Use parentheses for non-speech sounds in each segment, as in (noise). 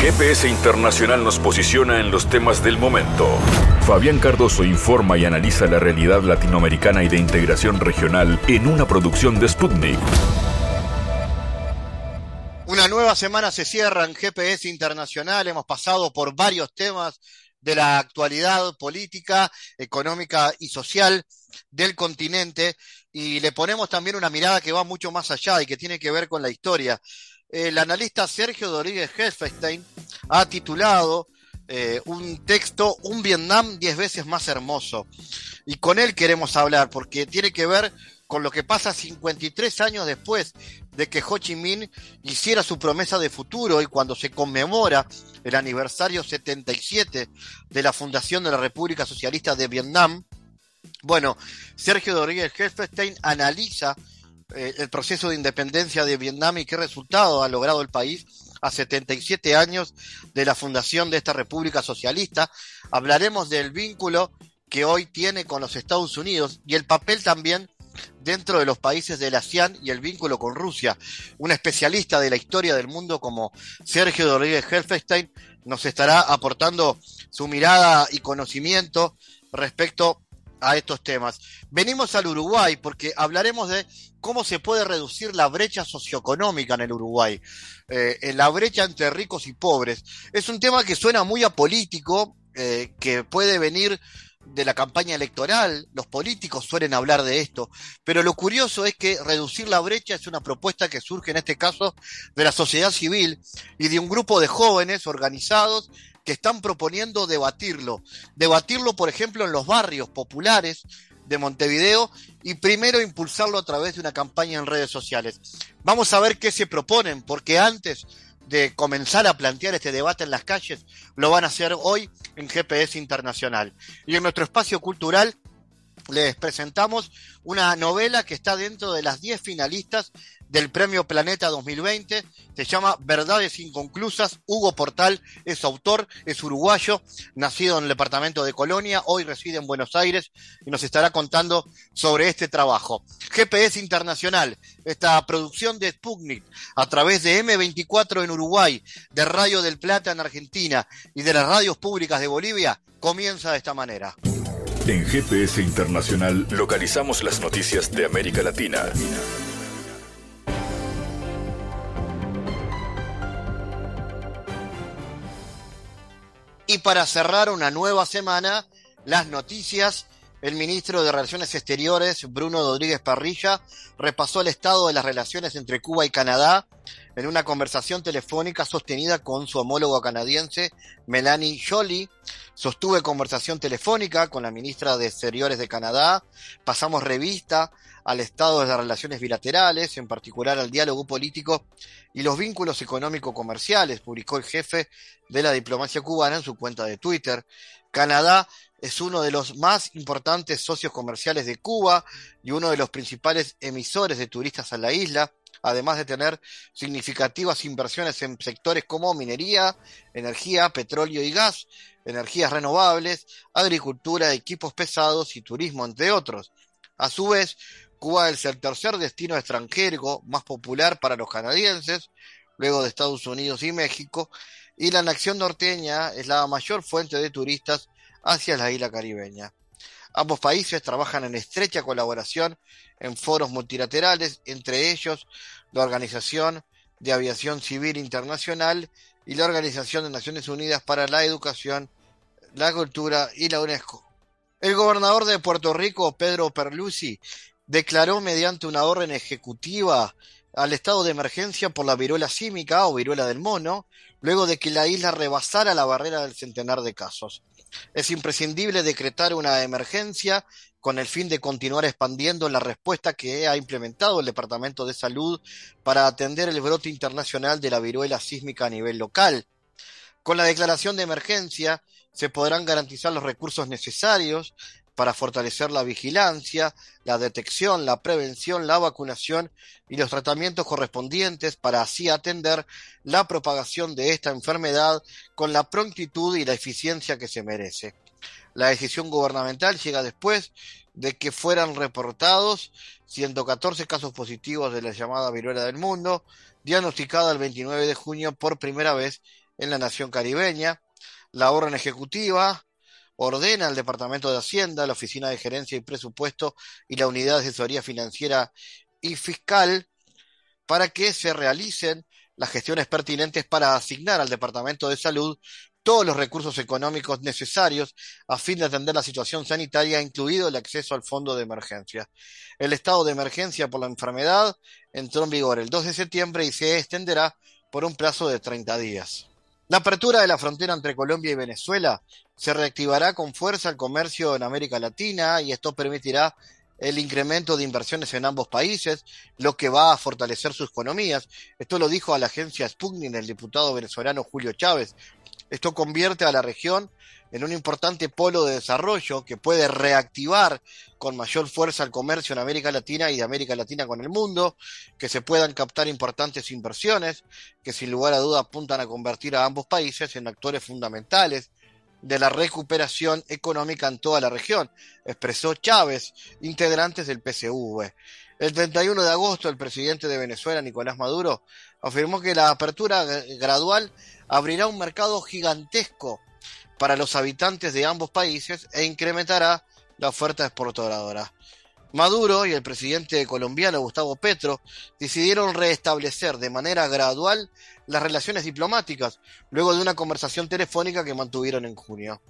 GPS Internacional nos posiciona en los temas del momento. Fabián Cardoso informa y analiza la realidad latinoamericana y de integración regional en una producción de Sputnik. Una nueva semana se cierra en GPS Internacional. Hemos pasado por varios temas de la actualidad política, económica y social del continente y le ponemos también una mirada que va mucho más allá y que tiene que ver con la historia. El analista Sergio Rodríguez Helfestein ha titulado eh, un texto, Un Vietnam diez veces más hermoso. Y con él queremos hablar porque tiene que ver con lo que pasa 53 años después de que Ho Chi Minh hiciera su promesa de futuro y cuando se conmemora el aniversario 77 de la fundación de la República Socialista de Vietnam, bueno, Sergio Rodríguez Helfestein analiza eh, el proceso de independencia de Vietnam y qué resultado ha logrado el país a 77 años de la fundación de esta República Socialista. Hablaremos del vínculo que hoy tiene con los Estados Unidos y el papel también dentro de los países de la ASEAN y el vínculo con Rusia. Un especialista de la historia del mundo como Sergio Rodríguez Helfestein nos estará aportando su mirada y conocimiento respecto a estos temas. Venimos al Uruguay porque hablaremos de cómo se puede reducir la brecha socioeconómica en el Uruguay, eh, la brecha entre ricos y pobres. Es un tema que suena muy apolítico, eh, que puede venir de la campaña electoral, los políticos suelen hablar de esto, pero lo curioso es que reducir la brecha es una propuesta que surge en este caso de la sociedad civil y de un grupo de jóvenes organizados que están proponiendo debatirlo. Debatirlo, por ejemplo, en los barrios populares de Montevideo y primero impulsarlo a través de una campaña en redes sociales. Vamos a ver qué se proponen, porque antes de comenzar a plantear este debate en las calles, lo van a hacer hoy en GPS Internacional. Y en nuestro espacio cultural les presentamos una novela que está dentro de las 10 finalistas del Premio Planeta 2020. Se llama Verdades Inconclusas. Hugo Portal es autor, es uruguayo, nacido en el departamento de Colonia, hoy reside en Buenos Aires y nos estará contando sobre este trabajo. GPS Internacional, esta producción de Sputnik a través de M24 en Uruguay, de Radio del Plata en Argentina y de las radios públicas de Bolivia, comienza de esta manera. En GPS Internacional localizamos las noticias de América Latina. Y para cerrar una nueva semana, las noticias, el ministro de Relaciones Exteriores, Bruno Rodríguez Parrilla, repasó el estado de las relaciones entre Cuba y Canadá en una conversación telefónica sostenida con su homólogo canadiense, Melanie Jolie. Sostuve conversación telefónica con la ministra de Exteriores de Canadá. Pasamos revista al estado de las relaciones bilaterales, en particular al diálogo político y los vínculos económico-comerciales, publicó el jefe de la diplomacia cubana en su cuenta de Twitter. Canadá es uno de los más importantes socios comerciales de Cuba y uno de los principales emisores de turistas a la isla además de tener significativas inversiones en sectores como minería, energía, petróleo y gas, energías renovables, agricultura, equipos pesados y turismo, entre otros. A su vez, Cuba es el tercer destino extranjero más popular para los canadienses, luego de Estados Unidos y México, y la nación norteña es la mayor fuente de turistas hacia la isla caribeña. Ambos países trabajan en estrecha colaboración en foros multilaterales, entre ellos la Organización de Aviación Civil Internacional y la Organización de Naciones Unidas para la Educación, la Cultura y la UNESCO. El gobernador de Puerto Rico, Pedro Perlusi, declaró mediante una orden ejecutiva al estado de emergencia por la viruela símica o viruela del mono, luego de que la isla rebasara la barrera del centenar de casos. Es imprescindible decretar una emergencia con el fin de continuar expandiendo la respuesta que ha implementado el Departamento de Salud para atender el brote internacional de la viruela sísmica a nivel local. Con la declaración de emergencia se podrán garantizar los recursos necesarios para fortalecer la vigilancia, la detección, la prevención, la vacunación y los tratamientos correspondientes para así atender la propagación de esta enfermedad con la prontitud y la eficiencia que se merece. La decisión gubernamental llega después de que fueran reportados 114 casos positivos de la llamada viruela del mundo, diagnosticada el 29 de junio por primera vez en la nación caribeña. La orden ejecutiva ordena al Departamento de Hacienda, la Oficina de Gerencia y Presupuesto y la Unidad de Asesoría Financiera y Fiscal para que se realicen las gestiones pertinentes para asignar al Departamento de Salud todos los recursos económicos necesarios a fin de atender la situación sanitaria, incluido el acceso al fondo de emergencia. El estado de emergencia por la enfermedad entró en vigor el 2 de septiembre y se extenderá por un plazo de 30 días. La apertura de la frontera entre Colombia y Venezuela se reactivará con fuerza el comercio en América Latina y esto permitirá el incremento de inversiones en ambos países, lo que va a fortalecer sus economías. Esto lo dijo a la agencia Sputnik el diputado venezolano Julio Chávez, esto convierte a la región en un importante polo de desarrollo que puede reactivar con mayor fuerza el comercio en América Latina y de América Latina con el mundo, que se puedan captar importantes inversiones que sin lugar a duda apuntan a convertir a ambos países en actores fundamentales de la recuperación económica en toda la región, expresó Chávez, integrantes del PCV. El 31 de agosto, el presidente de Venezuela, Nicolás Maduro, afirmó que la apertura gradual abrirá un mercado gigantesco para los habitantes de ambos países e incrementará la oferta exportadora. Maduro y el presidente colombiano Gustavo Petro decidieron restablecer de manera gradual las relaciones diplomáticas luego de una conversación telefónica que mantuvieron en junio.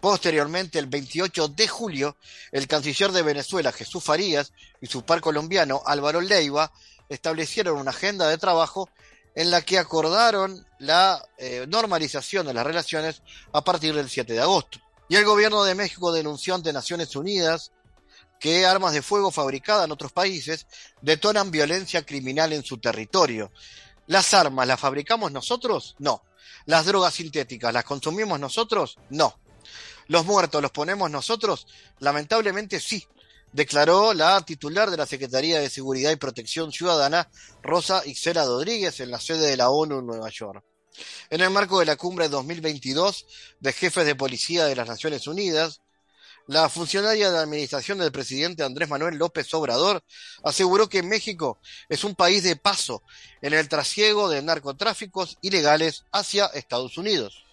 Posteriormente, el 28 de julio, el canciller de Venezuela, Jesús Farías, y su par colombiano, Álvaro Leiva, establecieron una agenda de trabajo en la que acordaron la eh, normalización de las relaciones a partir del 7 de agosto. Y el gobierno de México denunció ante Naciones Unidas que armas de fuego fabricadas en otros países detonan violencia criminal en su territorio. ¿Las armas las fabricamos nosotros? No. ¿Las drogas sintéticas las consumimos nosotros? No. ¿Los muertos los ponemos nosotros? Lamentablemente sí declaró la titular de la Secretaría de Seguridad y Protección Ciudadana, Rosa Ixela Rodríguez, en la sede de la ONU en Nueva York. En el marco de la cumbre 2022 de jefes de policía de las Naciones Unidas, la funcionaria de administración del presidente Andrés Manuel López Obrador aseguró que México es un país de paso en el trasiego de narcotráficos ilegales hacia Estados Unidos.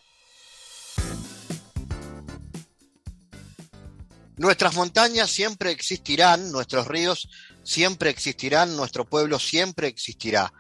Nuestras montañas siempre existirán, nuestros ríos siempre existirán, nuestro pueblo siempre existirá.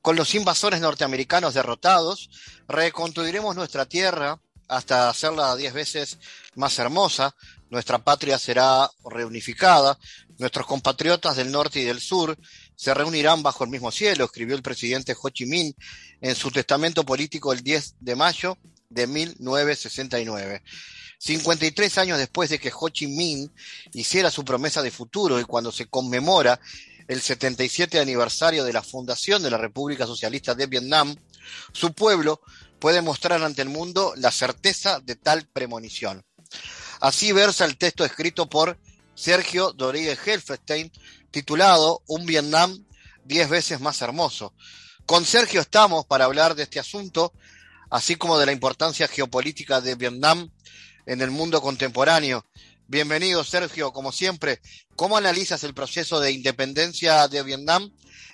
Con los invasores norteamericanos derrotados, reconstruiremos nuestra tierra hasta hacerla diez veces más hermosa, nuestra patria será reunificada, nuestros compatriotas del norte y del sur se reunirán bajo el mismo cielo, escribió el presidente Ho Chi Minh en su testamento político el 10 de mayo de 1969. 53 años después de que Ho Chi Minh hiciera su promesa de futuro y cuando se conmemora el 77 aniversario de la fundación de la República Socialista de Vietnam, su pueblo puede mostrar ante el mundo la certeza de tal premonición. Así versa el texto escrito por Sergio Rodríguez Helfestein, titulado Un Vietnam diez veces más hermoso. Con Sergio estamos para hablar de este asunto, así como de la importancia geopolítica de Vietnam en el mundo contemporáneo. Bienvenido, Sergio, como siempre. ¿Cómo analizas el proceso de independencia de Vietnam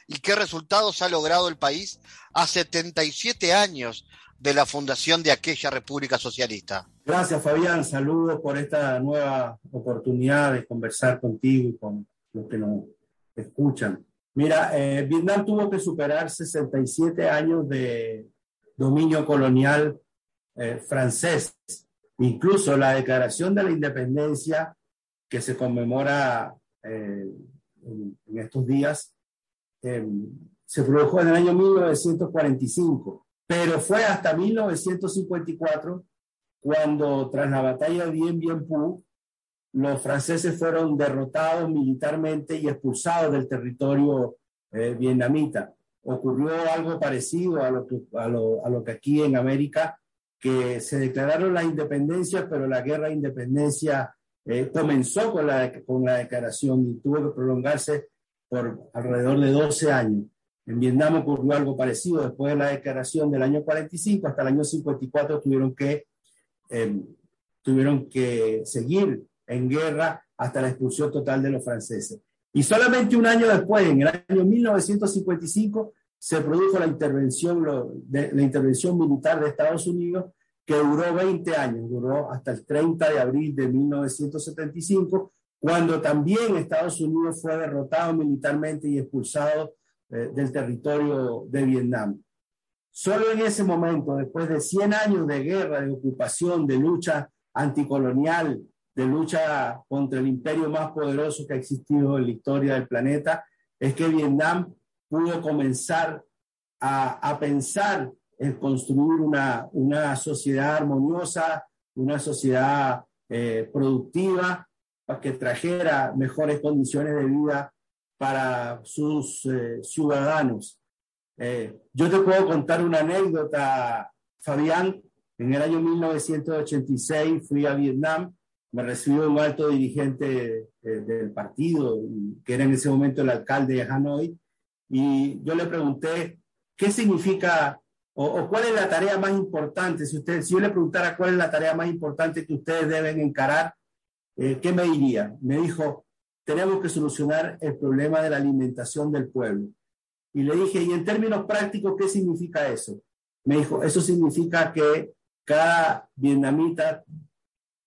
y qué resultados ha logrado el país a 77 años de la fundación de aquella República Socialista? Gracias, Fabián. Saludos por esta nueva oportunidad de conversar contigo y con los que nos escuchan. Mira, eh, Vietnam tuvo que superar 67 años de dominio colonial eh, francés Incluso la declaración de la independencia que se conmemora eh, en, estos días em, se produjo en el año 1945, pero fue hasta 1954 cuando tras la batalla de Dien Bien Phu, los franceses fueron derrotados militarmente y expulsados del territorio eh, vietnamita. Ocurrió algo parecido a lo, que, a lo que aquí en América que se declararon la independencia, pero la guerra de independencia eh, comenzó con la, con la declaración y tuvo que prolongarse por alrededor de 12 años. En Vietnam ocurrió algo parecido. Después de la declaración del año 45 hasta el año 54 tuvieron que, em, tuvieron que seguir en guerra hasta la expulsión total de los franceses. Y solamente un año después, en el año 1955, se produjo la intervención, la intervención militar de Estados Unidos, que duró 20 años, duró hasta el 30 de abril de 1975, cuando también Estados Unidos fue derrotado militarmente y expulsado eh, del territorio de Vietnam. Solo en ese momento, después de 100 años de guerra, de ocupación, de lucha anticolonial, de lucha contra el imperio más poderoso que ha existido en la historia del planeta, es que Vietnam pudo comenzar a, pensar en construir una, sociedad armoniosa, una sociedad eh, productiva, que trajera mejores condiciones de vida para sus eh, ciudadanos. Eh, yo te puedo contar una anécdota, Fabián. En el año 1986 fui a Vietnam, me recibió un alto dirigente del partido, que era en ese momento el alcalde de Hanoi, y yo le pregunté, ¿qué significa o, cuál es la tarea más importante? Si, usted, si yo le preguntara cuál es la tarea más importante que ustedes deben encarar, eh, ¿qué me diría? Me dijo, tenemos que solucionar el problema de la alimentación del pueblo. Y le dije, ¿y en términos prácticos qué significa eso? Me dijo, eso significa que cada vietnamita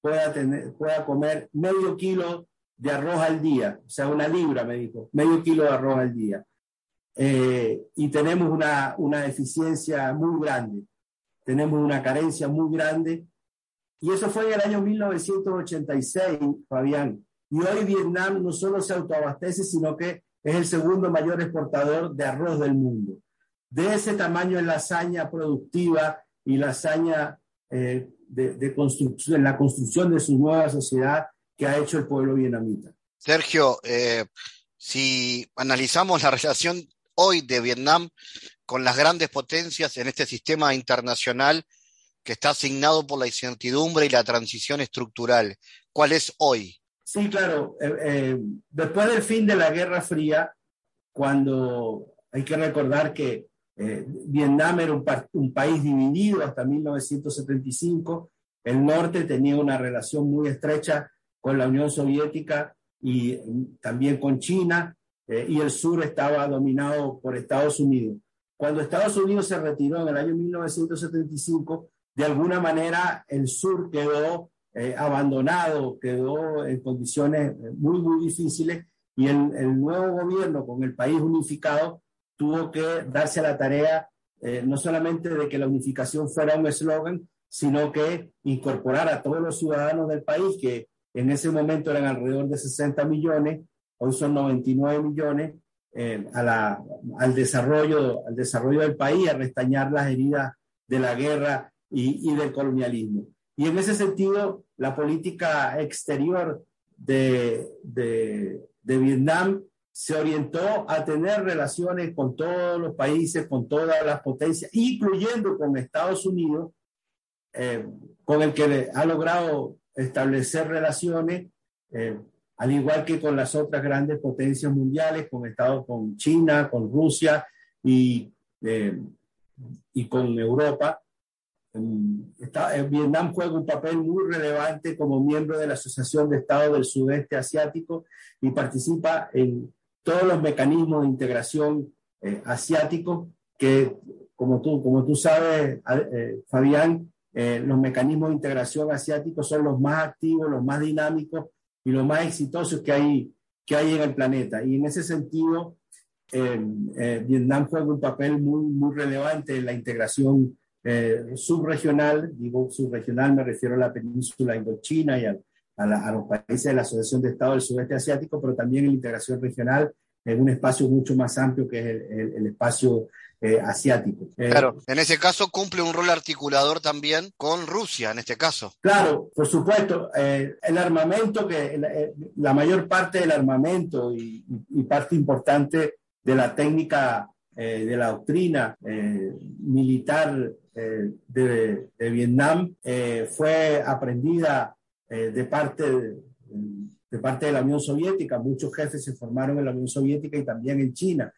pueda, tener, pueda comer medio kilo de arroz al día, o sea, una libra, me dijo, medio kilo de arroz al día. Eh, y tenemos una, una deficiencia muy grande, tenemos una carencia muy grande. Y eso fue en el año 1986, Fabián. Y hoy Vietnam no solo se autoabastece, sino que es el segundo mayor exportador de arroz del mundo. De ese tamaño es la hazaña productiva y la hazaña eh, de, construcción, la construcción de su nueva sociedad que ha hecho el pueblo vietnamita. Sergio, eh, si analizamos la relación hoy de Vietnam con las grandes potencias en este sistema internacional que está asignado por la incertidumbre y la transición estructural. ¿Cuál es hoy? Sí, claro. Eh, eh, después del fin de la Guerra Fría, cuando hay que recordar que eh, Vietnam era un, país dividido hasta 1975, el norte tenía una relación muy estrecha con la Unión Soviética y también con China, y el sur estaba dominado por Estados Unidos. Cuando Estados Unidos se retiró en el año 1975, de alguna manera el sur quedó eh, abandonado, quedó en condiciones eh, muy, muy difíciles y el, nuevo gobierno con el país unificado tuvo que darse a la tarea no solamente de que la unificación fuera un eslogan, sino que incorporar a todos los ciudadanos del país, que en ese momento eran alrededor de 60 millones, hoy son 99 millones, eh, al, desarrollo, al desarrollo del país, a restañar las heridas de la guerra y del colonialismo. Y en ese sentido, la política exterior de, de, de, Vietnam se orientó a tener relaciones con todos los países, con todas las potencias, incluyendo con Estados Unidos, eh, con el que ha logrado establecer relaciones eh, al igual que con las otras grandes potencias mundiales, con Estados, con China, con Rusia y, eh, y con Europa. Está, Vietnam juega un papel muy relevante como miembro de la Asociación de Estados del Sudeste Asiático y participa en todos los mecanismos de integración eh, asiáticos que, como tú, como tú sabes, eh, Fabián, los mecanismos de integración asiáticos son los más activos, los más dinámicos y los más exitosos que hay, que hay en el planeta. Y en ese sentido, eh, eh, Vietnam juega un papel muy, muy relevante en la integración eh, subregional. Digo subregional, me refiero a la península indochina y a, a, los países de la Asociación de Estados del Sudeste Asiático, pero también en la integración regional en un espacio mucho más amplio que es el, el espacio eh, asiático. Eh, claro, en ese caso cumple un rol articulador también con Rusia, en este caso. Claro, por supuesto. Eh, el armamento, que la, mayor parte del armamento y, parte importante de la técnica, de la doctrina militar de, de, Vietnam fue aprendida de parte de, parte de la Unión Soviética. Muchos jefes se formaron en la Unión Soviética y también en China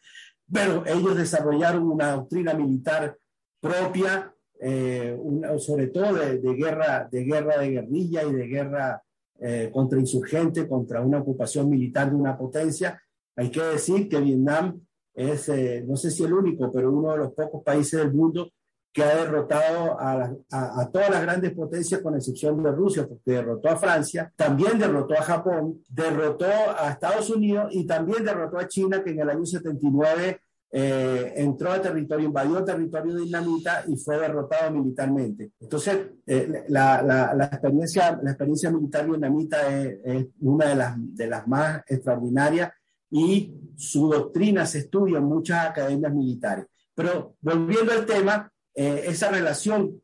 pero ellos desarrollaron una doctrina militar propia, eh, sobre todo de, guerra, de guerra de guerrilla y de guerra eh, contra insurgente, contra una ocupación militar de una potencia. Hay que decir que Vietnam es, eh, no sé si el único, pero uno de los pocos países del mundo que ha derrotado a, a, todas las grandes potencias con excepción de Rusia, porque derrotó a Francia, también derrotó a Japón, derrotó a Estados Unidos y también derrotó a China, que en el año 79 eh, entró a territorio, invadió territorio vietnamita y fue derrotado militarmente. Entonces, eh, la, la, experiencia, la experiencia militar vietnamita es, una de las, de las más extraordinarias y su doctrina se estudia en muchas academias militares. Pero volviendo al tema, eh, esa relación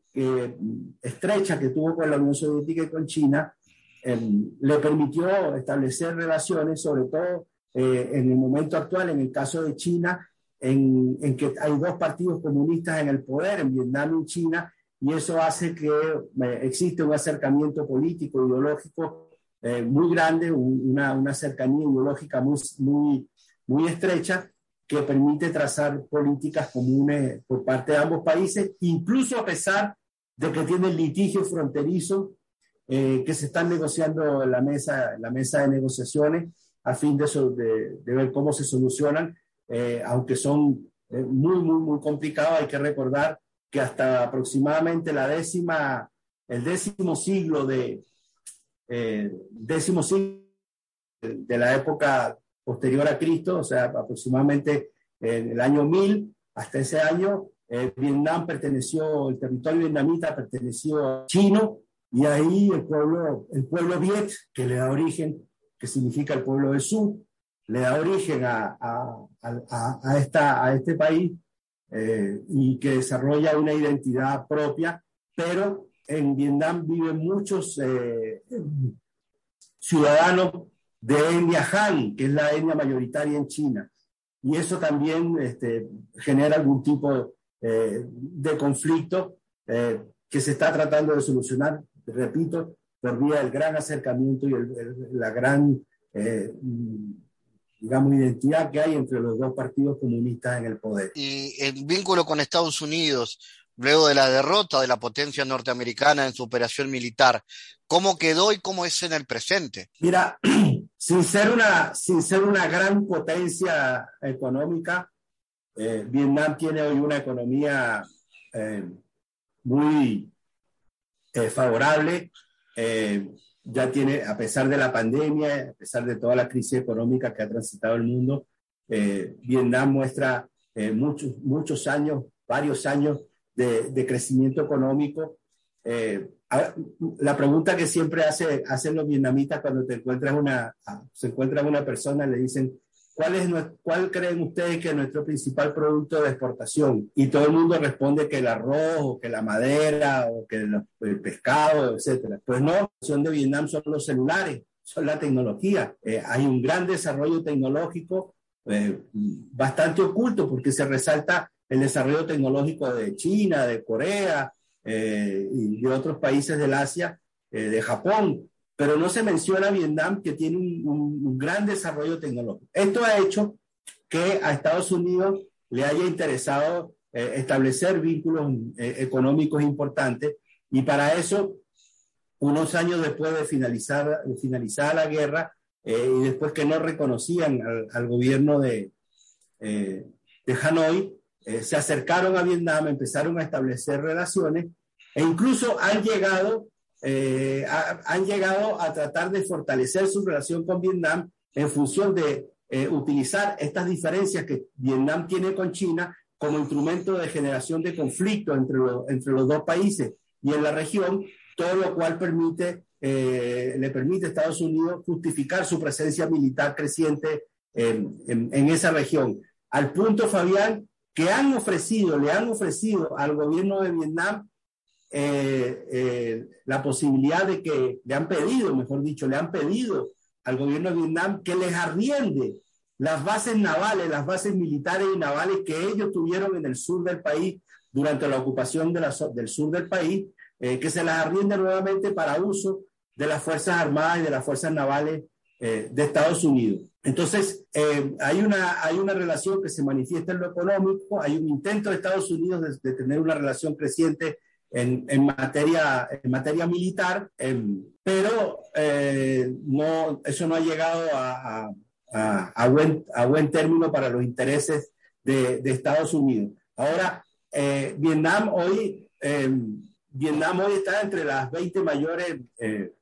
estrecha que tuvo con la Unión Soviética y con China em, le permitió establecer relaciones, sobre todo en el momento actual, en el caso de China, en, que hay dos partidos comunistas en el poder, en Vietnam y China, y eso hace que eh, existe un acercamiento político, ideológico eh, muy grande, una, una, cercanía ideológica muy, muy, muy estrecha que permite trazar políticas comunes por parte de ambos países, incluso a pesar de que tienen litigios fronterizos eh, que se están negociando en la mesa, la mesa de negociaciones a fin de, de, de ver cómo se solucionan eh, aunque son eh, muy, muy, muy complicados, hay que recordar que hasta aproximadamente la décima, el décimo siglo de, eh, décimo siglo de la época posterior a Cristo, o sea, aproximadamente en el año 1000, hasta ese año, Vietnam perteneció, el territorio vietnamita perteneció a chino, y ahí el pueblo, el pueblo Viet, que le da origen, que significa el pueblo del sur, le da origen a, a, esta, a este país eh, y que desarrolla una identidad propia, pero en Vietnam viven muchos eh, ciudadanos de etnia Han, que es la etnia mayoritaria en China. Y eso también este, genera algún tipo eh, de conflicto que se está tratando de solucionar, repito, por vía del gran acercamiento y la gran digamos, identidad que hay entre los dos partidos comunistas en el poder. Y el vínculo con Estados Unidos, luego de la derrota de la potencia norteamericana en su operación militar, ¿cómo quedó y cómo es en el presente? Mira, (clears throat) sin ser una, sin ser una gran potencia económica, eh, Vietnam tiene hoy una economía eh, muy eh, favorable ya tiene, a pesar de la pandemia, a pesar de toda la crisis económica que ha transitado el mundo, eh, Vietnam muestra eh, muchos, muchos años, varios años de, crecimiento económico. La pregunta que siempre hace, hacen los vietnamitas cuando te encuentras una, se encuentran una persona, le dicen, ¿Cuál, es, ¿Cuál creen ustedes que es nuestro principal producto de exportación? Y todo el mundo responde que el arroz, o que la madera, o que el pescado, etcétera. Pues no, opción de Vietnam son los celulares, son la tecnología. Eh, hay un gran desarrollo tecnológico eh, bastante oculto porque se resalta el desarrollo tecnológico de China, de Corea eh, y de otros países del Asia, de Japón pero no se menciona Vietnam, que tiene un, gran desarrollo tecnológico. Esto ha hecho que a Estados Unidos le haya interesado eh, establecer vínculos eh, económicos importantes y para eso, unos años después de finalizar, finalizar la guerra eh, y después que no reconocían al, gobierno de, de Hanoi, se acercaron a Vietnam, empezaron a establecer relaciones e incluso han llegado eh, han llegado a tratar de fortalecer su relación con Vietnam en función de eh, utilizar estas diferencias que Vietnam tiene con China como instrumento de generación de conflicto entre, entre los dos países y en la región, todo lo cual permite, eh, le permite a Estados Unidos justificar su presencia militar creciente en, en esa región. Al punto, Fabián, que han ofrecido, le han ofrecido al gobierno de Vietnam eh, eh, la posibilidad de que le han pedido, mejor dicho, le han pedido al gobierno de Vietnam que les arriende las bases navales, las bases militares y navales que ellos tuvieron en el sur del país durante la ocupación del sur del país, eh, que se las arriende nuevamente para uso de las Fuerzas Armadas y de las Fuerzas Navales de Estados Unidos. Entonces, hay, una, hay una relación que se manifiesta en lo económico, hay un intento de Estados Unidos de tener una relación creciente en, materia, en materia militar, em, pero eh, no, eso no ha llegado a, a, buen, a buen término para los intereses de, Estados Unidos. Ahora, eh, Vietnam hoy, eh, Vietnam hoy está entre las 20 mayores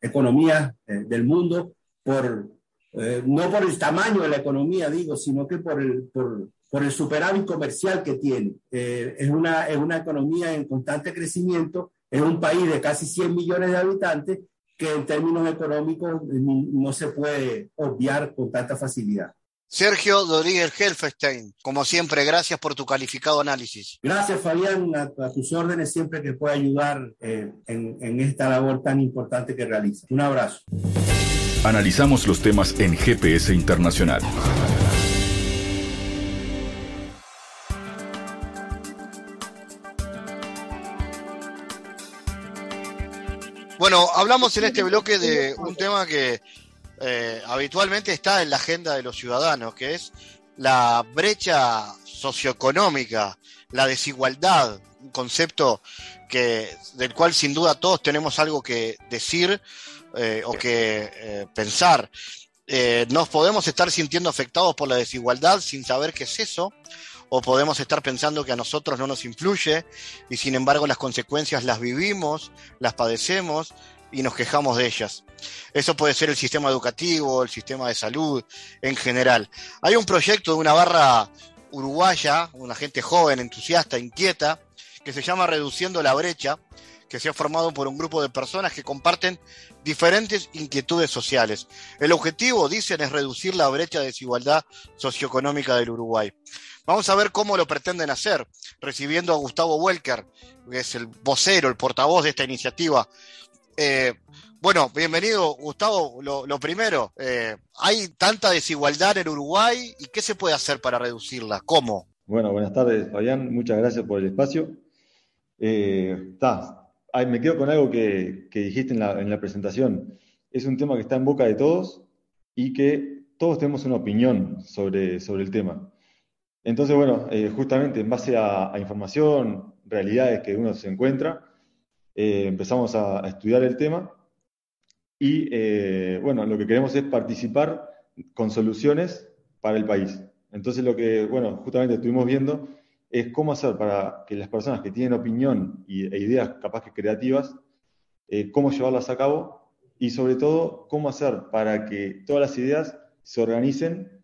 economías del mundo por, no por el tamaño de la economía, digo, sino que por el, por, por el superávit comercial que tiene. es, una, es una economía en constante crecimiento, es un país de casi 100 millones de habitantes que en términos económicos no se puede obviar con tanta facilidad. Sergio Rodríguez Helfestein, como siempre, gracias por tu calificado análisis. Gracias, Fabián, a, tus órdenes siempre que pueda ayudar eh, en, en esta labor tan importante que realiza. Un abrazo. Analizamos los temas en GPS Internacional. Bueno, hablamos en este bloque de un tema que eh, habitualmente está en la agenda de los ciudadanos, que es la brecha socioeconómica, la desigualdad, un concepto que, del cual sin duda todos tenemos algo que decir eh, o que eh, pensar. nos podemos estar sintiendo afectados por la desigualdad sin saber qué es eso, o podemos estar pensando que a nosotros no nos influye y sin embargo las consecuencias las vivimos, las padecemos y nos quejamos de ellas. Eso puede ser el sistema educativo, el sistema de salud en general. Hay un proyecto de una barra uruguaya, una gente joven, entusiasta, inquieta, que se llama Reduciendo la Brecha, que se ha formado por un grupo de personas que comparten diferentes inquietudes sociales. El objetivo, dicen, es reducir la brecha de desigualdad socioeconómica del Uruguay. Vamos a ver cómo lo pretenden hacer, recibiendo a Gustavo Welker, que es el vocero, el portavoz de esta iniciativa. Eh, bueno, bienvenido, Gustavo. Lo, primero, eh, ¿hay tanta desigualdad en Uruguay y qué se puede hacer para reducirla? ¿Cómo? Bueno, buenas tardes, Fabián. Muchas gracias por el espacio. Eh, me quedo con algo que, dijiste en la, en la, presentación. Es un tema que está en boca de todos y que todos tenemos una opinión sobre, sobre el tema. Entonces, bueno, eh, justamente en base a, información, realidades que uno se encuentra, eh, empezamos a, estudiar el tema y, eh, bueno, lo que queremos es participar con soluciones para el país. Entonces, lo que, bueno, justamente estuvimos viendo es cómo hacer para que las personas que tienen opinión e ideas capaz que creativas, cómo llevarlas a cabo y sobre todo cómo hacer para que todas las ideas se organicen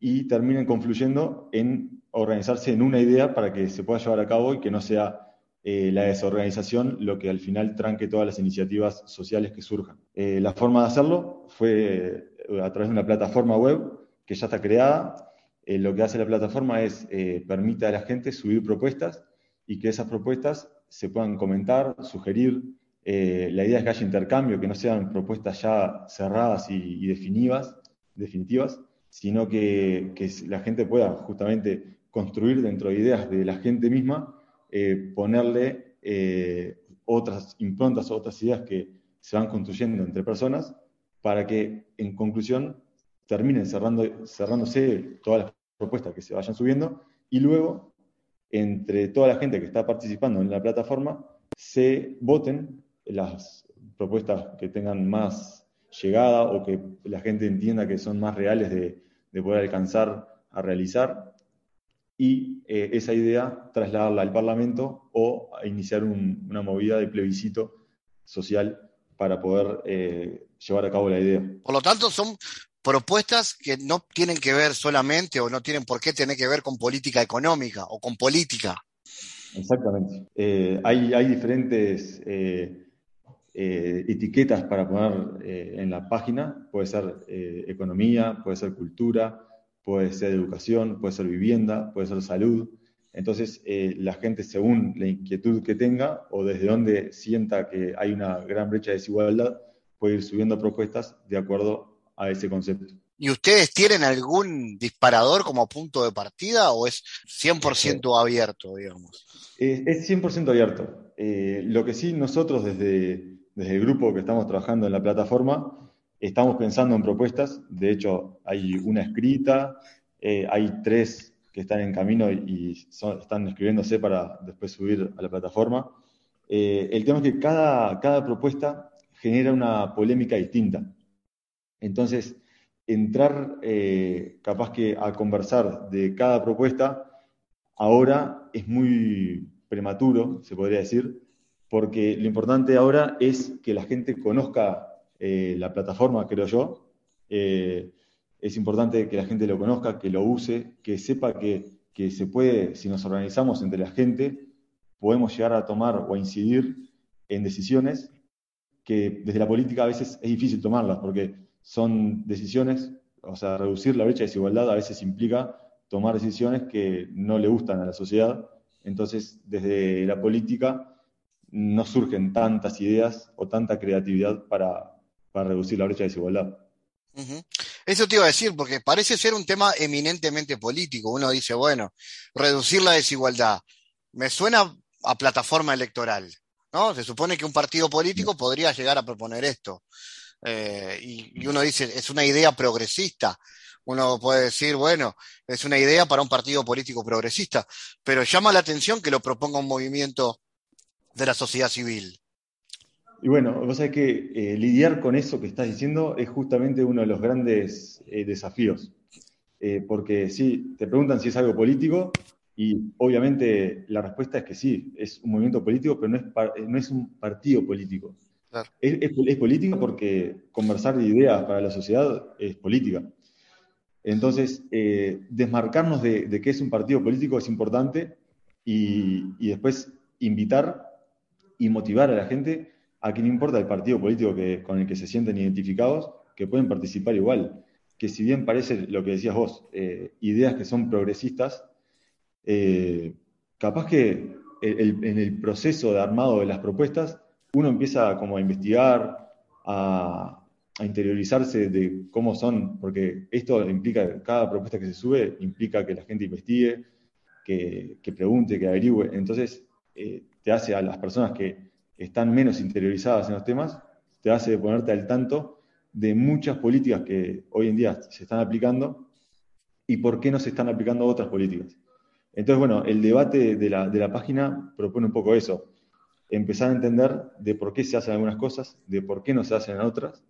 y terminen confluyendo en organizarse en una idea para que se pueda llevar a cabo y que no sea eh, la desorganización lo que al final tranque todas las iniciativas sociales que surjan. Eh, la forma de hacerlo fue eh, a través de una plataforma web que ya está creada. Lo que hace la plataforma es permite a la gente subir propuestas y que esas propuestas se puedan comentar, sugerir. la idea es que haya intercambio, que no sean propuestas ya cerradas y, definitivas, sino que, la gente pueda justamente construir dentro de ideas de la gente misma, eh, ponerle eh, otras improntas, otras ideas que se van construyendo entre personas, para que en conclusión terminen cerrando, cerrándose todas las propuestas que se vayan subiendo y luego entre toda la gente que está participando en la plataforma se voten las propuestas que tengan más llegada o que la gente entienda que son más reales de, poder alcanzar a realizar y eh, esa idea trasladarla al Parlamento o iniciar una movida de plebiscito social para poder eh, llevar a cabo la idea. Por lo tanto, son propuestas que no tienen que ver solamente o no tienen por qué tener que ver con política económica o con política. Exactamente. Eh, hay, diferentes eh, etiquetas para poner eh, en la página. Puede ser eh, economía, puede ser cultura, puede ser educación, puede ser vivienda, puede ser salud. Entonces, la gente, según la inquietud que tenga o desde donde sienta que hay una gran brecha de desigualdad, puede ir subiendo propuestas de acuerdo a ese concepto. ¿Y ustedes tienen algún disparador como punto de partida o es 100% abierto, digamos? es 100% abierto. lo que sí nosotros desde, desde el grupo que estamos trabajando en la plataforma, estamos pensando en propuestas. De hecho, hay una escrita, eh, hay tres que están en camino y están escribiéndose para después subir a la plataforma. Eh, el tema es que cada, cada propuesta genera una polémica distinta. Entonces, entrar eh, capaz que a conversar de cada propuesta ahora es muy prematuro, se podría decir, porque lo importante ahora es que la gente conozca eh, la plataforma, creo yo. Eh, es importante que la gente lo conozca, que lo use, que sepa que, que, se puede, si nos organizamos entre la gente, podemos llegar a tomar o a incidir en decisiones que desde la política a veces es difícil tomarlas, porque son decisiones, o sea, reducir la brecha de desigualdad a veces implica tomar decisiones que no le gustan a la sociedad. Entonces, desde la política no surgen tantas ideas o tanta creatividad para, reducir la brecha de desigualdad. Eso te iba a decir, porque parece ser un tema eminentemente político. Uno dice, bueno, reducir la desigualdad. Me suena a plataforma electoral, ¿no? Se supone que un partido político podría llegar a proponer esto. Eh, y, uno dice, es una idea progresista. Uno puede decir, bueno, es una idea para un partido político progresista, pero llama la atención que lo proponga un movimiento de la sociedad civil. Y bueno, vos sabés que eh, lidiar con eso que estás diciendo es justamente uno de los grandes eh, desafíos. porque sí, te preguntan si es algo político y obviamente la respuesta es que sí, es un movimiento político, pero no es, no es un partido político. Es, político porque conversar de ideas para la sociedad es política. Entonces, eh, desmarcarnos de, de, qué es un partido político es importante y, después invitar y motivar a la gente a que no importa el partido político que, con el que se sienten identificados, que pueden participar igual. Que si bien parece lo que decías vos, eh, ideas que son progresistas, eh, capaz que en el proceso de armado de las propuestas uno empieza como a investigar, a, interiorizarse de cómo son, porque esto implica, cada propuesta que se sube implica que la gente investigue, que, pregunte, que averigüe. Entonces, eh, te hace a las personas que están menos interiorizadas en los temas, te hace ponerte al tanto de muchas políticas que hoy en día se están aplicando y por qué no se están aplicando otras políticas. Entonces, bueno, el debate de la, de la página propone un poco eso empezar a entender de por qué se hacen algunas cosas, de por qué no se hacen otras,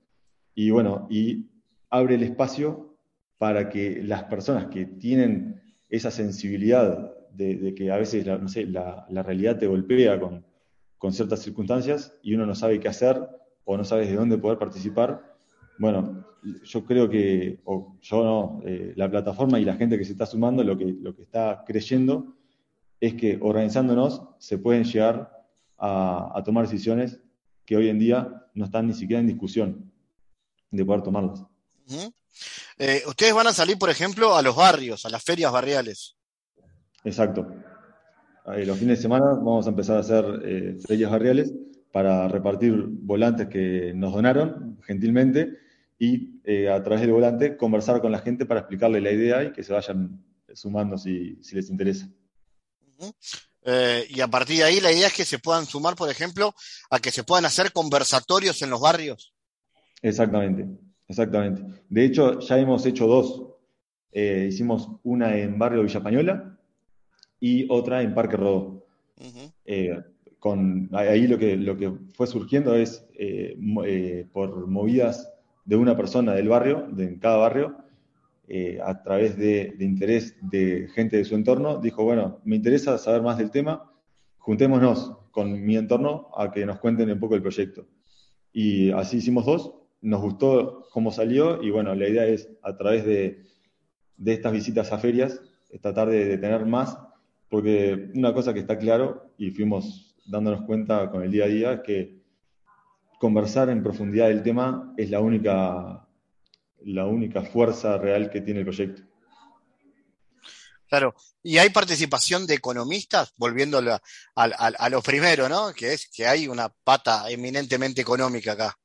y bueno, y abre el espacio para que las personas que tienen esa sensibilidad de, que a veces la, no sé, la, realidad te golpea con, con, ciertas circunstancias y uno no sabe qué hacer o no sabe de dónde poder participar, bueno, yo creo que, o yo no, eh, la plataforma y la gente que se está sumando lo que, lo que está creyendo es que organizándonos se pueden llegar a, tomar decisiones que hoy en día no están ni siquiera en discusión de poder tomarlas. Eh, ustedes van a salir, por ejemplo, a los barrios, a las ferias barriales. Exacto. los fines de semana vamos a empezar a hacer eh, ferias barriales para repartir volantes que nos donaron gentilmente y eh, a través del volante conversar con la gente para explicarle la idea y que se vayan sumando si, les interesa. Eh, y a partir de ahí la idea es que se puedan sumar, por ejemplo, a que se puedan hacer conversatorios en los barrios. Exactamente, exactamente. De hecho, ya hemos hecho dos. Eh, hicimos una en Barrio Villa Pañola y otra en Parque Rodó. Eh, con, ahí lo que, lo que fue surgiendo es por movidas de una persona del barrio, de cada barrio, eh, a través de, interés de gente de su entorno, dijo, bueno, me interesa saber más del tema, juntémonos con mi entorno a que nos cuenten un poco el proyecto. Y así hicimos dos, nos gustó cómo salió y bueno, la idea es a través de, estas visitas a ferias, tratar de, de tener más, porque una cosa que está claro y fuimos dándonos cuenta con el día a día es que conversar en profundidad del tema es la única la única fuerza real que tiene el proyecto. Claro, y hay participación de economistas, volviendo a, a, lo primero, ¿no? Que es que hay una pata eminentemente económica acá.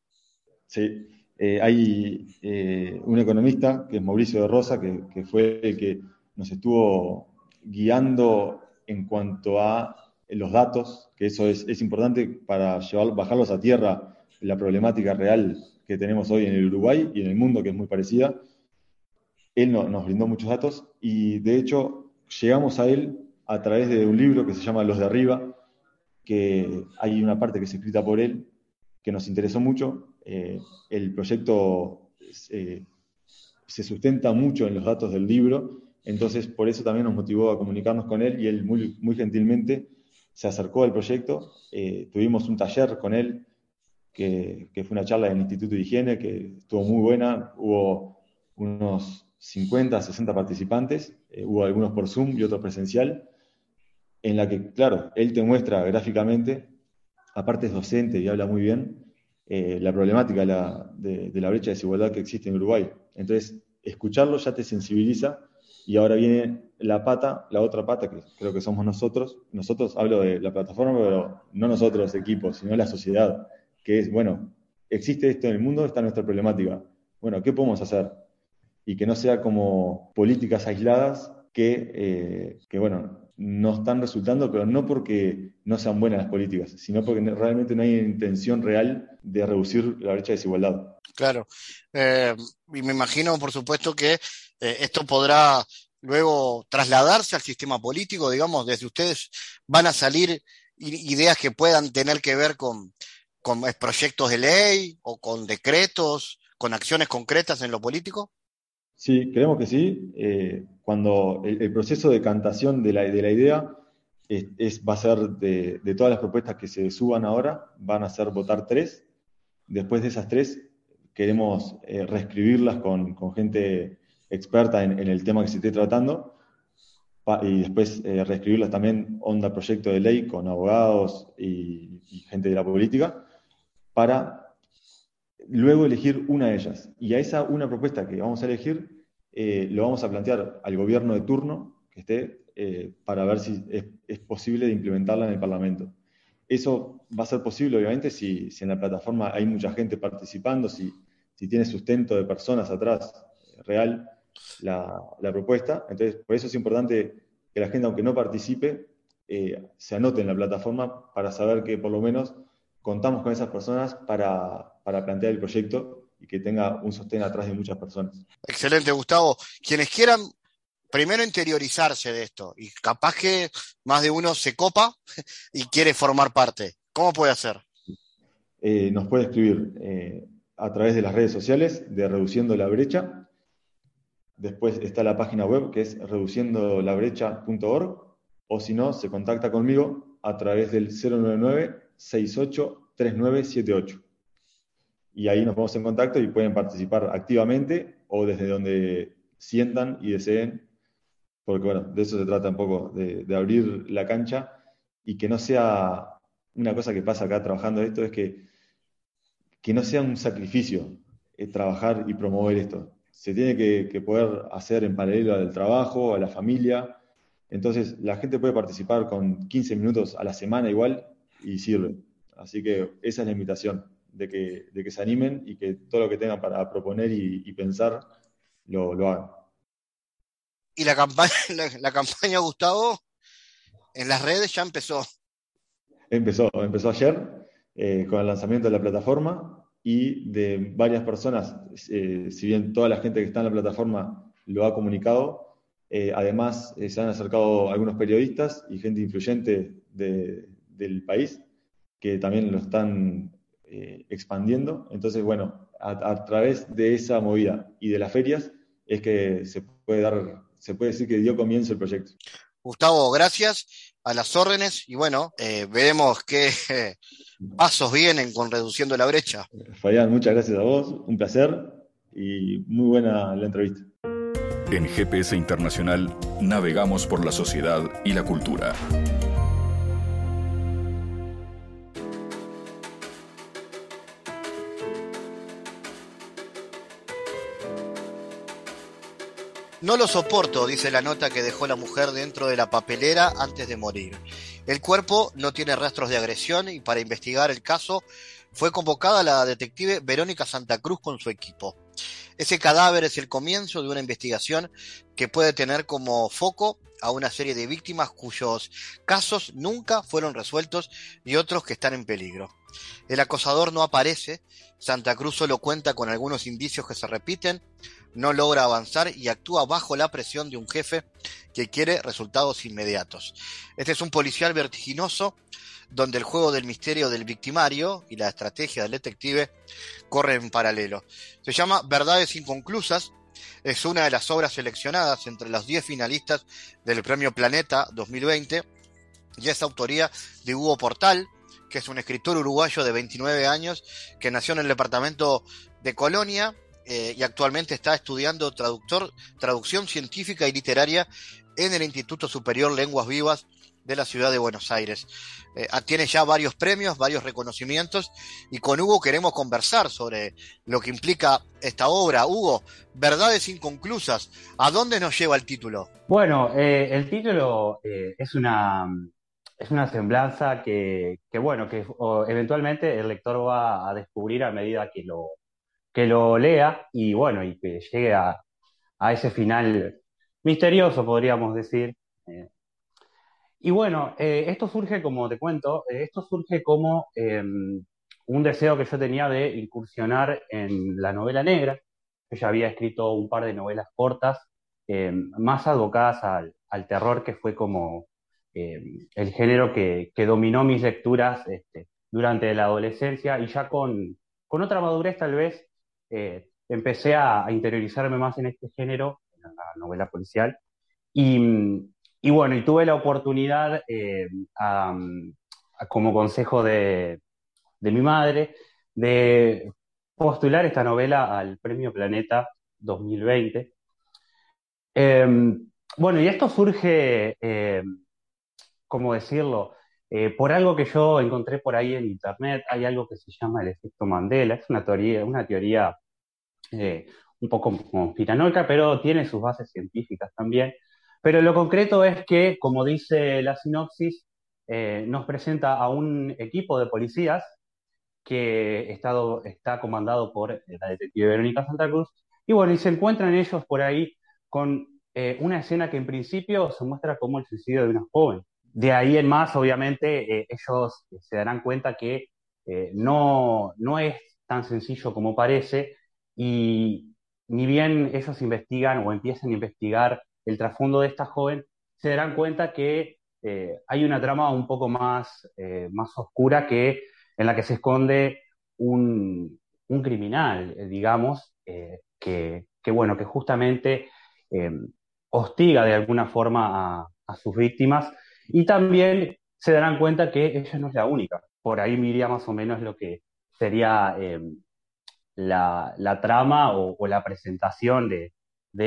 Sí, eh, hay eh, un economista que es Mauricio de Rosa, que, fue el que nos estuvo guiando en cuanto a los datos, que eso es, es importante para llevar, bajarlos a tierra, la problemática real que tenemos hoy en el Uruguay y en el mundo, que es muy parecida. Él nos brindó muchos datos y de hecho llegamos a él a través de un libro que se llama Los de Arriba, que hay una parte que es escrita por él que nos interesó mucho. Eh, el proyecto eh, se sustenta mucho en los datos del libro Entonces, por eso también nos motivó a comunicarnos con él y él muy, muy gentilmente se acercó al proyecto. Eh, tuvimos un taller con él, que, que, fue una charla del Instituto de Higiene, que estuvo muy buena. Hubo unos 50, 60 participantes, eh, hubo algunos por Zoom y otros presencial, en la que, claro, él te muestra gráficamente, aparte es docente y habla muy bien, eh, la problemática de, de, la brecha de desigualdad que existe en Uruguay. Entonces, escucharlo ya te sensibiliza y ahora viene la pata, la otra pata, que creo que somos nosotros. Nosotros hablo de la plataforma, pero no nosotros, equipos, sino la sociedad, que es, bueno, existe esto en el mundo, está nuestra problemática. Bueno, ¿qué podemos hacer? Y que no sea como políticas aisladas que, eh, que bueno, no están resultando, pero no porque no sean buenas las políticas, sino porque realmente no hay intención real de reducir la brecha de desigualdad. Claro. Eh, y me imagino, por supuesto, que eh, esto podrá luego trasladarse al sistema político, digamos, desde ustedes van a salir ideas que puedan tener que ver con, con proyectos de ley o con decretos, con acciones concretas en lo político. Sí, creemos que sí. Eh, cuando el, proceso de cantación de la, de la idea es, va a ser de, de, todas las propuestas que se suban ahora, van a ser votar tres. Después de esas tres, queremos eh, reescribirlas con, con, gente experta en, en, el tema que se esté tratando y después eh, reescribirlas también onda proyecto de ley con abogados y gente de la política para luego elegir una de ellas. Y a esa una propuesta que vamos a elegir, eh, lo vamos a plantear al gobierno de turno que esté eh, para ver si es, posible de implementarla en el Parlamento. Eso va a ser posible, obviamente, si, si en la plataforma hay mucha gente participando, si, si tiene sustento de personas atrás real la, la, propuesta. Entonces, por eso es importante que la gente, aunque no participe, eh, se anote en la plataforma para saber que por lo menos contamos con esas personas para, para plantear el proyecto y que tenga un sostén atrás de muchas personas. Excelente, Gustavo. Quienes quieran primero interiorizarse de esto y capaz que más de uno se copa y quiere formar parte, ¿cómo puede hacer? Eh, nos puede escribir eh, a través de las redes sociales de Reduciendo la Brecha. Después está la página web que es reduciendolabrecha.org o si no, se contacta conmigo a través del 099 683978 y ahí nos ponemos en contacto y pueden participar activamente o desde donde sientan y deseen, porque bueno, de eso se trata un poco, de, abrir la cancha y que no sea una cosa que pasa acá trabajando esto, es que, que no sea un sacrificio eh, trabajar y promover esto. Se tiene que, que poder hacer en paralelo al trabajo, a la familia. Entonces, la gente puede participar con 15 minutos a la semana igual y sirve. Así que esa es la invitación de que, de que se animen y que todo lo que tengan para proponer y, y pensar lo, lo, hagan. ¿Y la campaña, (laughs) la, la, campaña, Gustavo, en las redes ya empezó? Empezó, empezó ayer eh, con el lanzamiento de la plataforma y de varias personas, eh, si bien toda la gente que está en la plataforma lo ha comunicado, eh, además eh, se han acercado algunos periodistas y gente influyente de, del país que también lo están eh, expandiendo. Entonces, bueno, a, a, través de esa movida y de las ferias es que se puede dar, se puede decir que dio comienzo el proyecto. Gustavo, gracias a las órdenes y bueno, eh, veremos qué eh, (laughs) pasos vienen con reduciendo la brecha. Fabián, muchas gracias a vos, un placer y muy buena la entrevista. En GPS Internacional navegamos por la sociedad y la cultura. No lo soporto, dice la nota que dejó la mujer dentro de la papelera antes de morir. El cuerpo no tiene rastros de agresión y para investigar el caso fue convocada la detective Verónica Santa Cruz con su equipo. Ese cadáver es el comienzo de una investigación que puede tener como foco a una serie de víctimas cuyos casos nunca fueron resueltos y otros que están en peligro. El acosador no aparece, Santa Cruz solo cuenta con algunos indicios que se repiten, no logra avanzar y actúa bajo la presión de un jefe que quiere resultados inmediatos. Este es un policial vertiginoso donde el juego del misterio del victimario y la estrategia del detective corren en paralelo. Se llama Verdades Inconclusas es una de las obras seleccionadas entre los 10 finalistas del Premio Planeta 2020 y es autoría de Hugo Portal, que es un escritor uruguayo de 29 años que nació en el departamento de Colonia eh, y actualmente está estudiando traductor, traducción científica y literaria en el Instituto Superior Lenguas Vivas de la ciudad de Buenos Aires. Eh, ah, tiene ya varios premios, varios reconocimientos y con Hugo queremos conversar sobre lo que implica esta obra. Hugo, Verdades Inconclusas, ¿a dónde nos lleva el título? Bueno, eh, el título es una... Es una semblanza que, bueno, que eventualmente el lector va a descubrir a medida que lo, que lo lea y bueno, y que llegue a, a ese final misterioso, podríamos decir, y bueno, eh, esto surge, como te cuento, eh, esto surge como em, un deseo que yo tenía de incursionar en la novela negra. Yo ya había escrito un par de novelas cortas, em, más abocadas al, terror, que fue como em, el género que, dominó mis lecturas este, durante la adolescencia y ya con, con otra madurez tal vez eh, empecé a, interiorizarme más en este género, en la novela policial. Y, bueno, y tuve la oportunidad, eh, como consejo de, mi madre, de postular esta novela al Premio Planeta 2020. Em, bueno, y esto surge, em, ¿cómo decirlo? Eh, por algo que yo encontré por ahí en internet, hay algo que se llama el efecto Mandela, es una teoría, una teoría eh, un poco conspiranoica, pero tiene sus bases científicas también, pero lo concreto es que, como dice la sinopsis, eh, nos presenta a un equipo de policías que estado, está comandado por la detective Verónica Santa Cruz, y bueno, y se encuentran ellos por ahí con una escena que en principio se muestra como el suicidio de una joven. De ahí en más, obviamente, ellos se darán cuenta que no, no es tan sencillo como parece, y ni bien ellos investigan o empiezan a investigar el trasfondo de esta joven, se darán cuenta que eh, hay una trama un poco más, eh, más oscura que en la que se esconde un, criminal, eh, digamos, que, bueno, que justamente hostiga de alguna forma a, sus víctimas y también se darán cuenta que ella no es la única. Por ahí miría más o menos lo que sería la, trama o, la presentación de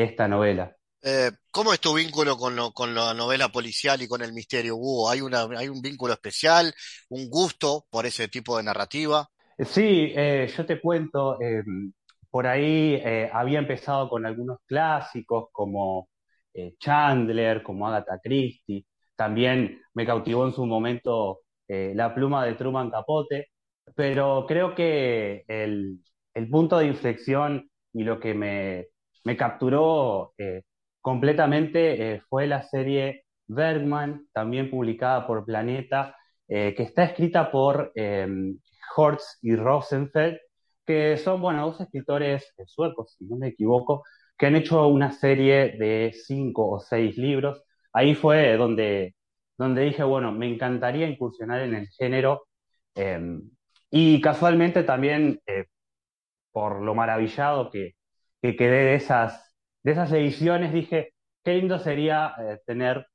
esta novela. Eh, ¿Cómo es tu vínculo con, con la novela policial y con el misterio? Hugo? ¿Hay, una, ¿Hay un vínculo especial, un gusto por ese tipo de narrativa? Sí, eh, yo te cuento, eh, por ahí había empezado con algunos clásicos como Chandler, como Agatha Christie, también me cautivó en su momento La pluma de Truman Capote, pero creo que el, el punto de inflexión y lo que me, me capturó completamente eh, fue la serie Bergman, también publicada por Planeta, eh, que está escrita por em, Hortz y Rosenfeld, que son, bueno, dos escritores suecos, si no me equivoco, que han hecho una serie de cinco o seis libros. Ahí fue donde, donde dije, bueno, me encantaría incursionar en el género. Em, y casualmente también, eh, por lo maravillado que, que quedé de esas de esas ediciones dije, qué lindo sería eh, tener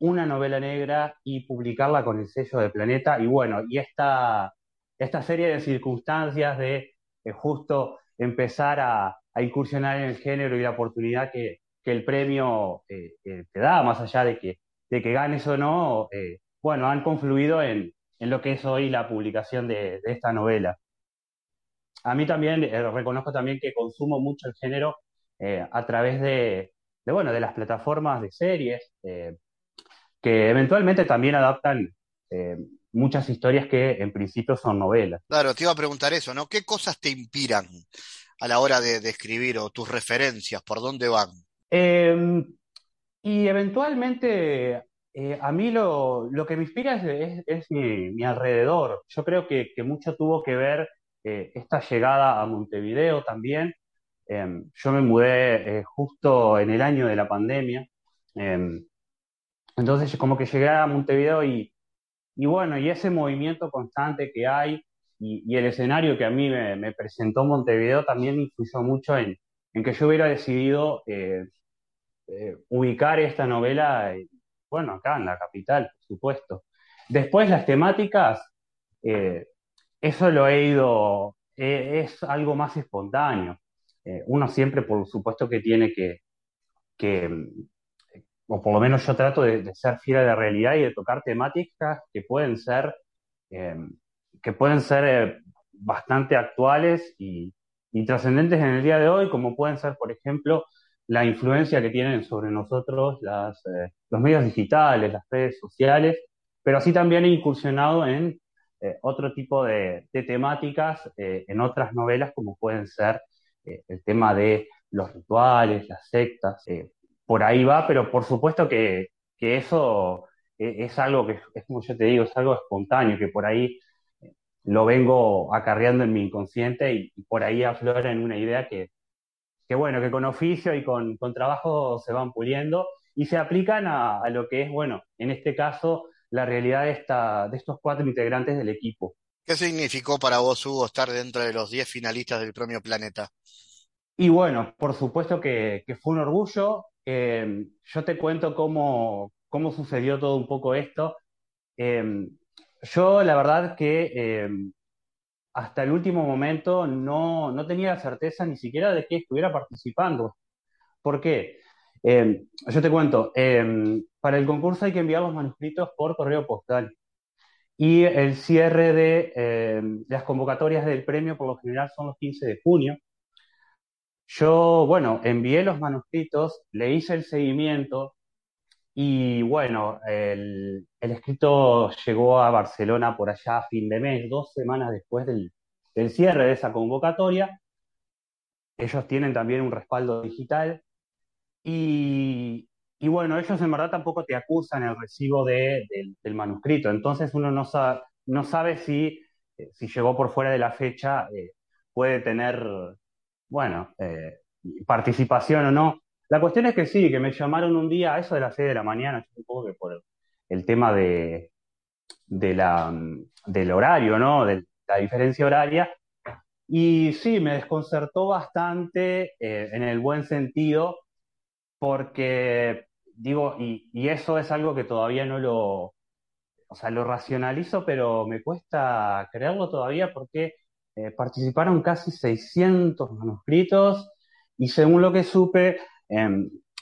una novela negra y publicarla con el sello de Planeta. Y bueno, y esta, esta serie de circunstancias de eh, justo empezar a, incursionar en el género y la oportunidad que, el premio eh, te da, más allá de que, de que ganes o no, bueno, han confluido en, lo que es hoy la publicación de, esta novela. A mí también, reconozco también que consumo mucho el género eh, a través de, bueno, de las plataformas de series, eh, que eventualmente también adaptan eh, muchas historias que en principio son novelas. Claro, te iba a preguntar eso, ¿no? ¿Qué cosas te inspiran a la hora de, escribir o tus referencias, por dónde van? Em, y eventualmente a mí lo, que me inspira es, mi, alrededor. Yo creo que, que mucho tuvo que ver esta llegada a Montevideo también, Em, yo me mudé eh, justo en el año de la pandemia, em, entonces como que llegué a Montevideo y, y bueno, y ese movimiento constante que hay y, el escenario que a mí me, presentó Montevideo también influyó mucho en, en que yo hubiera decidido eh, eh, ubicar esta novela, bueno, acá en la capital, por supuesto. Después las temáticas, eso lo he ido, es algo más espontáneo. uno siempre, por supuesto, que tiene que, o por lo menos yo trato de, ser fiel a la realidad y de tocar temáticas que pueden ser, que pueden ser bastante actuales y, trascendentes en el día de hoy, como pueden ser, por ejemplo, la influencia que tienen sobre nosotros las, eh, los medios digitales, las redes sociales, pero así también he incursionado en eh, otro tipo de, temáticas eh, en otras novelas, como pueden ser el tema de los rituales, las sectas, por ahí va, pero por supuesto que, eso es algo que, es como yo te digo, es algo espontáneo, que por ahí lo vengo acarreando en mi inconsciente y, por ahí aflora en una idea que, que bueno, que con oficio y con, con, trabajo se van puliendo y se aplican a, lo que es, bueno, en este caso, la realidad de, esta, de estos cuatro integrantes del equipo. ¿Qué significó para vos, Hugo, estar dentro de los diez finalistas del Premio Planeta? Y bueno, por supuesto que, fue un orgullo. Eh, yo te cuento cómo, cómo sucedió todo un poco esto. Eh, yo, la verdad que eh, hasta el último momento no, no, tenía la certeza ni siquiera de que estuviera participando. ¿Por qué? Eh, yo te cuento, eh, para el concurso hay que enviar los manuscritos por correo postal. Y el cierre de las convocatorias del premio por lo general son los 15 de junio. Yo, bueno, envié los manuscritos, le hice el seguimiento, y bueno, el, escrito llegó a Barcelona por allá a fin de mes, dos semanas después del, cierre de esa convocatoria. Ellos tienen también un respaldo digital. Y, bueno, ellos en verdad tampoco te acusan el recibo del, manuscrito. Entonces uno no sabe, eh, si llegó por fuera de la fecha, eh, puede tener, bueno, eh, participación o no. La cuestión es que sí, que me llamaron un día a eso de las 6 de la mañana, yo supongo que por el tema de, del horario, ¿no? De la diferencia horaria. Y sí, me desconcertó bastante eh, en el buen sentido, porque digo, y, eso es algo que todavía no lo, o sea, lo racionalizo, pero me cuesta creerlo todavía porque eh, participaron casi 600 manuscritos y según lo que supe,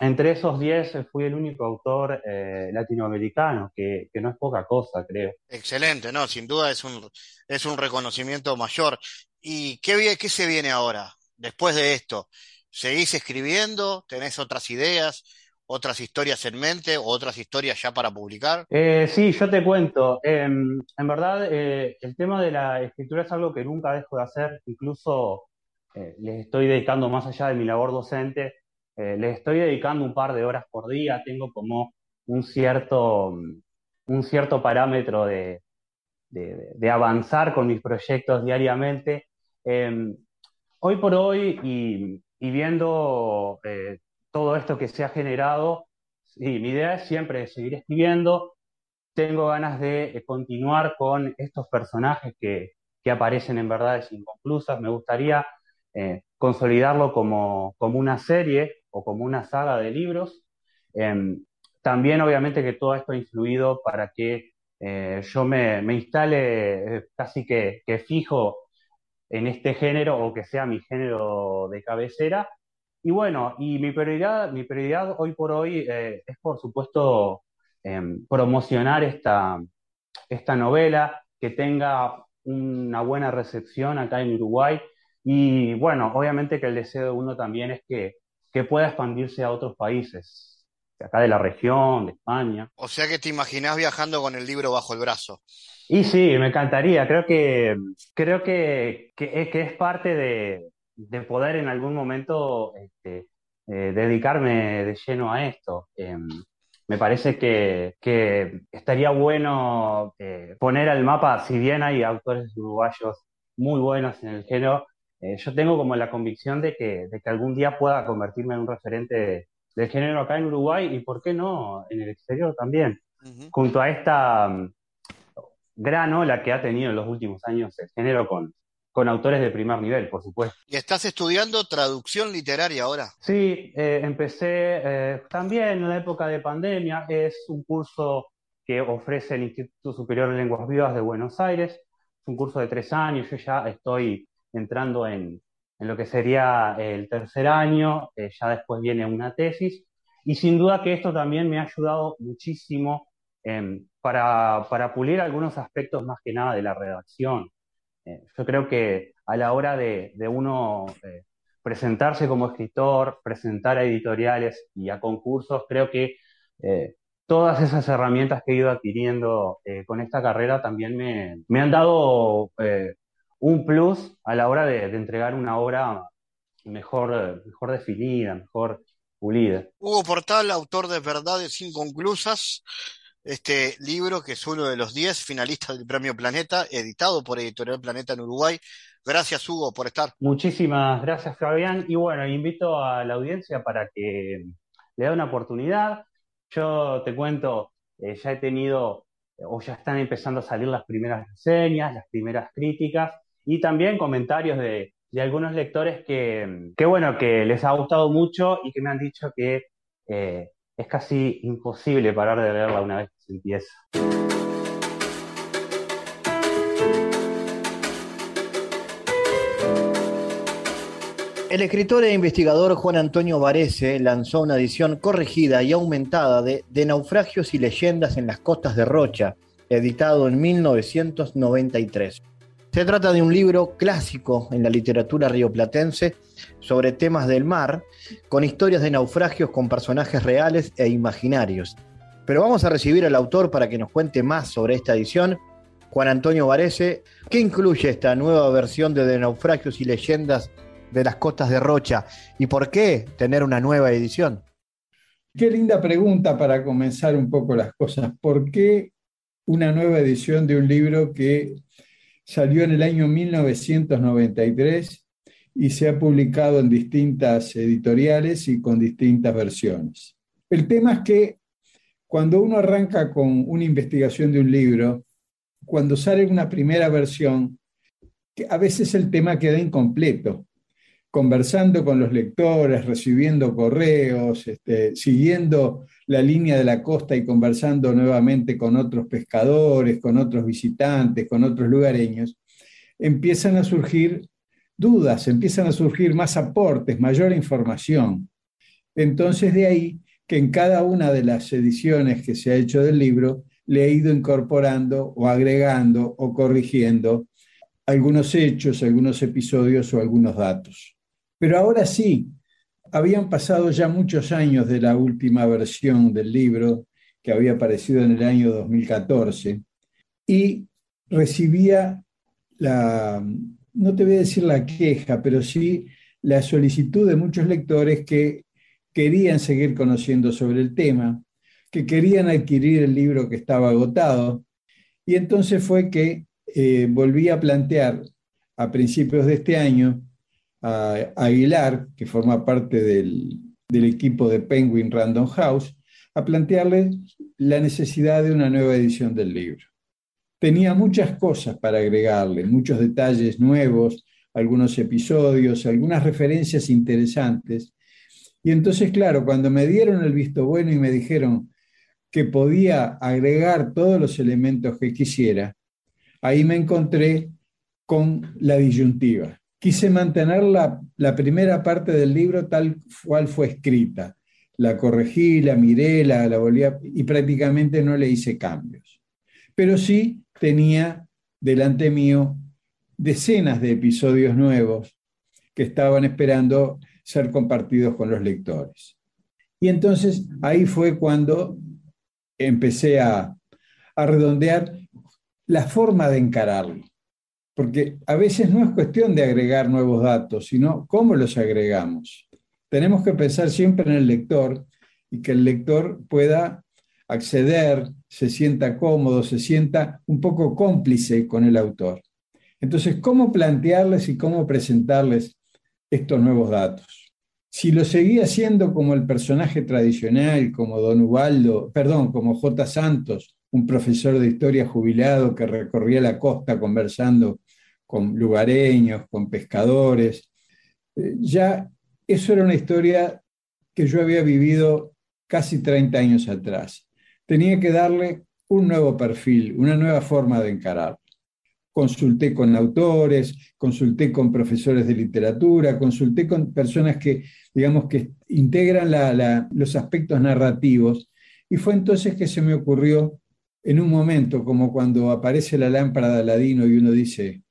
entre esos 10 fui el único autor eh, latinoamericano, que, no es poca cosa, creo. Excelente, no, sin duda es un, es un reconocimiento mayor. ¿Y qué, qué se viene ahora, después de esto? ¿Seguís escribiendo? ¿Tenés otras ideas? otras historias en mente o otras historias ya para publicar? Eh, sí, yo te cuento. Em, en verdad, eh, el tema de la escritura es algo que nunca dejo de hacer. Incluso les estoy dedicando más allá de mi labor docente eh, le estoy dedicando un par de horas por día, tengo como un cierto, un cierto parámetro de, avanzar con mis proyectos diariamente. Em, hoy por hoy y, viendo eh, todo esto que se ha generado, sí, mi idea es siempre seguir escribiendo. Tengo ganas de eh, continuar con estos personajes que, que aparecen en verdades inconclusas. Me gustaría consolidarlo como, como, una serie o como una saga de libros. Em, también obviamente que todo esto ha influido para que eh, yo me, instale eh, casi que, fijo en este género o que sea mi género de cabecera. Y bueno, y mi prioridad, mi prioridad hoy por hoy eh, es por supuesto em, promocionar esta, esta novela, que tenga una buena recepción acá en Uruguay. Y bueno, obviamente que el deseo de uno también es que que pueda expandirse a otros países, de acá de la región, de España. O sea que te imaginás viajando con el libro bajo el brazo. Y sí, me encantaría. Creo que, creo que, que, es parte de, de, poder en algún momento este, eh, dedicarme de lleno a esto. Em, me parece que, que estaría bueno eh, poner al mapa, si bien hay autores uruguayos muy buenos en el género, eh, yo tengo como la convicción de que, de que algún día pueda convertirme en un referente del género acá en Uruguay y, ¿por qué no?, en el exterior también. Junto a esta mm, gran ola que ha tenido en los últimos años el género con, con autores de primer nivel, por supuesto. ¿Y estás estudiando traducción literaria ahora? Sí, eh, empecé también en la época de pandemia. Es un curso que ofrece el Instituto Superior de Lenguas Vivas de Buenos Aires. Es un curso de tres años. Yo ya estoy entrando en, en lo que sería el tercer año. ya después viene una tesis. Y sin duda que esto también me ha ayudado muchísimo em, para, para, pulir algunos aspectos más que nada de la redacción. Eh, yo creo que a la hora de, de uno eh, presentarse como escritor, presentar a editoriales y a concursos, creo que eh, todas esas herramientas que he ido adquiriendo con esta carrera también me, me han dado un plus a la hora de, de entregar una obra mejor, mejor definida, mejor Hugo Portal, autor de Verdades Inconclusas, este libro que es uno de los 10 finalistas del Premio Planeta, editado por Editorial Planeta en Uruguay. Gracias, Hugo, por estar. Muchísimas gracias, Fabián. Y bueno, invito a la audiencia para que le dé una oportunidad. Yo te cuento, eh, ya he tenido, o ya están empezando a salir las primeras reseñas, las primeras críticas y también comentarios de, algunos lectores que, que, bueno, que les ha gustado mucho y que me han dicho que eh, es casi imposible parar de leerla una vez que se empieza. El escritor e investigador Juan Antonio Varese lanzó una edición corregida y aumentada de, de Naufragios y leyendas en las costas de Rocha, editado en 1993. Se trata de un libro clásico en la literatura rioplatense sobre temas del mar, con historias de naufragios con personajes reales e imaginarios. Pero vamos a recibir al autor para que nos cuente más sobre esta edición. Juan Antonio Varese, ¿qué incluye esta nueva versión de, de Naufragios y Leyendas de las Costas de Rocha? ¿Y por qué tener una nueva edición? Qué linda pregunta para comenzar un poco las cosas. ¿Por qué una nueva edición de un libro que salió en el año 1993 y se ha publicado en distintas editoriales y con distintas versiones. El tema es que cuando uno arranca con una investigación de un libro, cuando sale una primera versión, a veces el tema queda incompleto. Conversando con los lectores, recibiendo correos, este, siguiendo la línea de la costa y conversando nuevamente con otros pescadores, con otros visitantes, con otros lugareños, empiezan a surgir dudas, empiezan a surgir más aportes, mayor información. Entonces de ahí que en cada una de las ediciones que se ha hecho del libro le he ido incorporando o agregando o corrigiendo algunos hechos, algunos episodios o algunos datos. Pero ahora sí, habían pasado ya muchos años de la última versión del libro, que había aparecido en el año 2014, y recibía la, no te voy a decir la queja, pero sí la solicitud de muchos lectores que querían seguir conociendo sobre el tema, que querían adquirir el libro que estaba agotado, y entonces fue que eh, volví a plantear a principios de este año a Aguilar, que forma parte del, equipo de Penguin Random House, a plantearle la necesidad de una nueva edición del libro. Tenía muchas cosas para agregarle, muchos detalles nuevos, algunos episodios, algunas referencias interesantes. Y entonces, claro, cuando me dieron el visto bueno y me dijeron que podía agregar todos los elementos que quisiera, ahí me encontré con la disyuntiva quise mantener la, primera parte del libro tal cual fue escrita. La corregí, la miré, la, volví y prácticamente no le hice cambios. Pero sí tenía delante mío decenas de episodios nuevos que estaban esperando ser compartidos con los lectores. Y entonces ahí fue cuando empecé a, a redondear la forma de encararlo porque a veces no es cuestión de agregar nuevos datos, sino cómo los agregamos. Tenemos que pensar siempre en el lector y que el lector pueda acceder, se sienta cómodo, se sienta un poco cómplice con el autor. Entonces, ¿cómo plantearles y cómo presentarles estos nuevos datos? Si lo seguía haciendo como el personaje tradicional, como Don Ubaldo, perdón, como J. Santos, un profesor de historia jubilado que recorría la costa conversando con lugareños, con pescadores. Eh, ya eso era una historia que yo había vivido casi 30 años atrás. Tenía que darle un nuevo perfil, una nueva forma de encarar. Consulté con autores, consulté con profesores de literatura, consulté con personas que, digamos, que integran los aspectos narrativos. Y fue entonces que se me ocurrió, en un momento como cuando aparece la lámpara de Aladino y uno dice,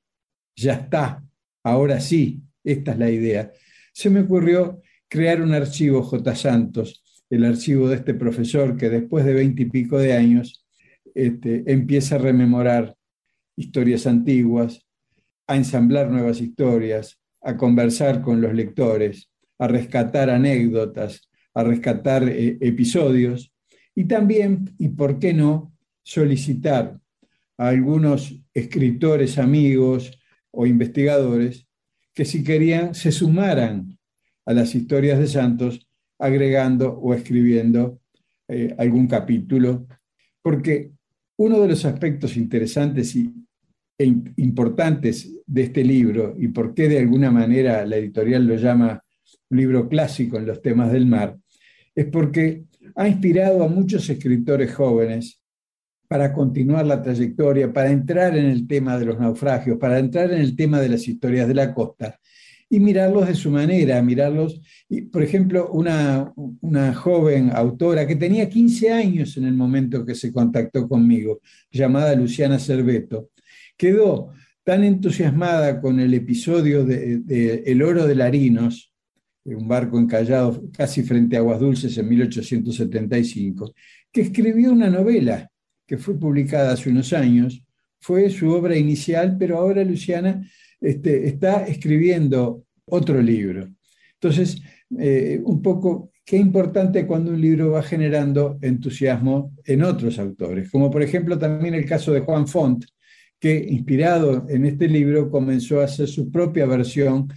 ya está, ahora sí, esta es la idea, se me ocurrió crear un archivo J. Santos, el archivo de este profesor que después de veinte y pico de años este, empieza a rememorar historias antiguas, a ensamblar nuevas historias, a conversar con los lectores, a rescatar anécdotas, a rescatar eh, episodios y también, y por qué no, solicitar a algunos escritores amigos o investigadores que si querían se sumaran a las historias de santos agregando o escribiendo eh, algún capítulo, porque uno de los aspectos interesantes y, e importantes de este libro, y por qué de alguna manera la editorial lo llama un libro clásico en los temas del mar, es porque ha inspirado a muchos escritores jóvenes para continuar la trayectoria, para entrar en el tema de los naufragios, para entrar en el tema de las historias de la costa y mirarlos de su manera, mirarlos. por ejemplo, una, una joven autora que tenía 15 años en el momento que se contactó conmigo, llamada Luciana Cerveto, quedó tan entusiasmada con el episodio de, El oro de Larinos, un barco encallado casi frente a Aguas Dulces en 1875, que escribió una novela que fue publicada hace unos años, fue su obra inicial, pero ahora Luciana este, está escribiendo otro libro. Entonces, eh, un poco, qué importante cuando un libro va generando entusiasmo en otros autores, como por ejemplo también el caso de Juan Font, que inspirado en este libro comenzó a hacer su propia versión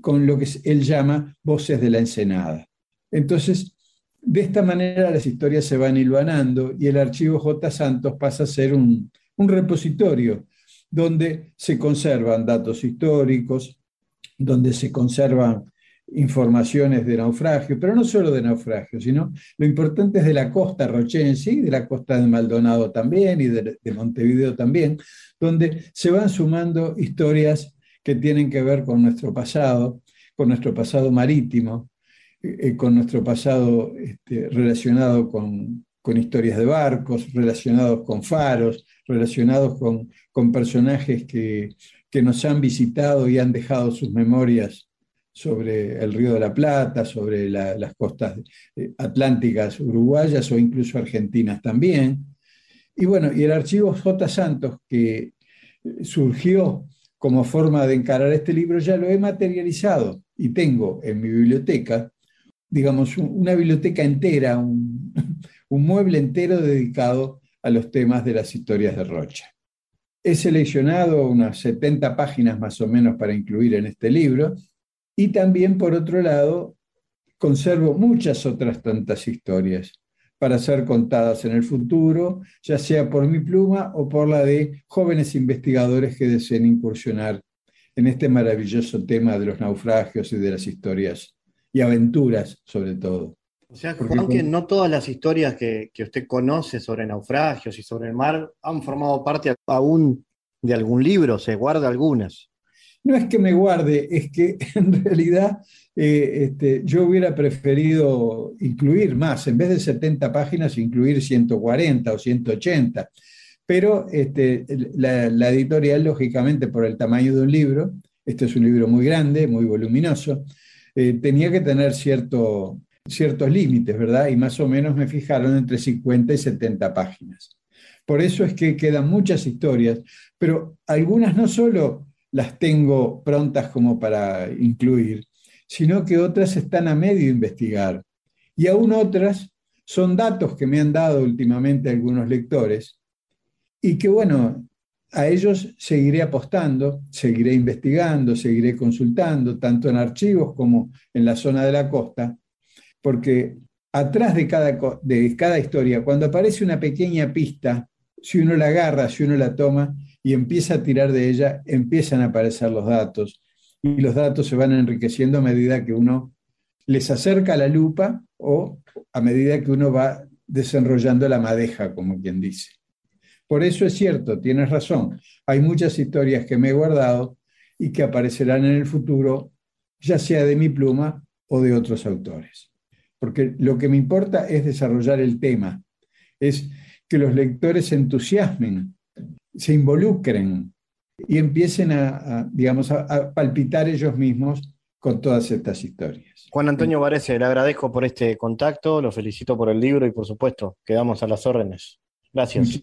con lo que él llama Voces de la Ensenada. Entonces, de esta manera las historias se van hilvanando y el archivo J. Santos pasa a ser un repositorio donde se conservan datos históricos, donde se conservan informaciones de naufragio, pero no solo de naufragio, sino lo importante es de la costa rochense y de la costa de Maldonado también y de, Montevideo también, donde se van sumando historias que tienen que ver con nuestro pasado, con nuestro pasado marítimo, eh, eh, con nuestro pasado este, relacionado con, historias de barcos, relacionados con faros, relacionados con, personajes que, que, nos han visitado y han dejado sus memorias sobre el Río de la Plata, sobre las costas eh, atlánticas uruguayas o incluso argentinas también. Y bueno, y el archivo J. Santos, que surgió como forma de encarar este libro, ya lo he materializado y tengo en mi biblioteca, digamos, una biblioteca entera, un, (laughs) un mueble entero dedicado a los temas de las historias de Rocha. He seleccionado unas 70 páginas más o menos para incluir en este libro y también, por otro lado, conservo muchas otras tantas historias para ser contadas en el futuro, ya sea por mi pluma o por la de jóvenes investigadores que deseen incursionar en este maravilloso tema de los naufragios y de las historias y aventuras sobre todo. O sea, Juan, que no todas las historias que, usted conoce sobre naufragios y sobre el mar han formado parte aún de algún libro, se guarda algunas. No es que me guarde, es que (laughs) en realidad eh, este, yo hubiera preferido incluir más, en vez de 70 páginas, incluir 140 o 180. Pero este, la, editorial, lógicamente, por el tamaño de un libro, este es un libro muy grande, muy voluminoso, eh, tenía que tener cierto, ciertos límites, ¿verdad? Y más o menos me fijaron entre 50 y 70 páginas. Por eso es que quedan muchas historias, pero algunas no solo las tengo prontas como para incluir, sino que otras están a medio investigar. Y aún otras son datos que me han dado últimamente algunos lectores y que, bueno, a ellos seguiré apostando, seguiré investigando, seguiré consultando, tanto en archivos como en la zona de la costa, porque atrás de cada, de cada historia, cuando aparece una pequeña pista, si uno la agarra, si uno la toma, y empieza a tirar de ella, empiezan a aparecer los datos y los datos se van enriqueciendo a medida que uno les acerca la lupa o a medida que uno va desenrollando la madeja, como quien dice. Por eso es cierto, tienes razón, hay muchas historias que me he guardado y que aparecerán en el futuro, ya sea de mi pluma o de otros autores. Porque lo que me importa es desarrollar el tema, es que los lectores se entusiasmen, se involucren y empiecen a, digamos, a, palpitar ellos mismos con todas estas historias. Juan Antonio Varese, le agradezco por este contacto, lo felicito por el libro y por supuesto, quedamos a las órdenes. Gracias.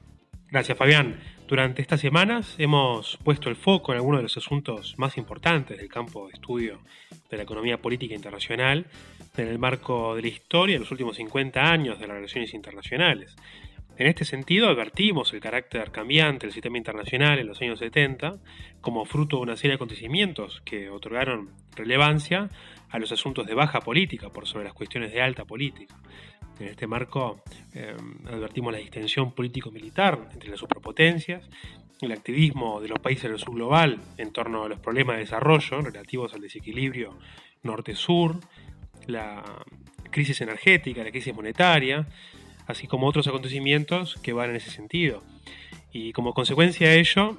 Gracias, Fabián. Durante estas semanas hemos puesto el foco en algunos de los asuntos más importantes del campo de estudio de la economía política internacional en el marco de la historia de los últimos 50 años de las relaciones internacionales. En este sentido, advertimos el carácter cambiante del sistema internacional en los años 70 como fruto de una serie de acontecimientos que otorgaron relevancia a los asuntos de baja política por sobre las cuestiones de alta política. En este marco eh, advertimos la distensión político-militar entre las superpotencias, el activismo de los países del sur global en torno a los problemas de desarrollo relativos al desequilibrio norte-sur, la crisis energética, la crisis monetaria, así como otros acontecimientos que van en ese sentido. Y como consecuencia de ello,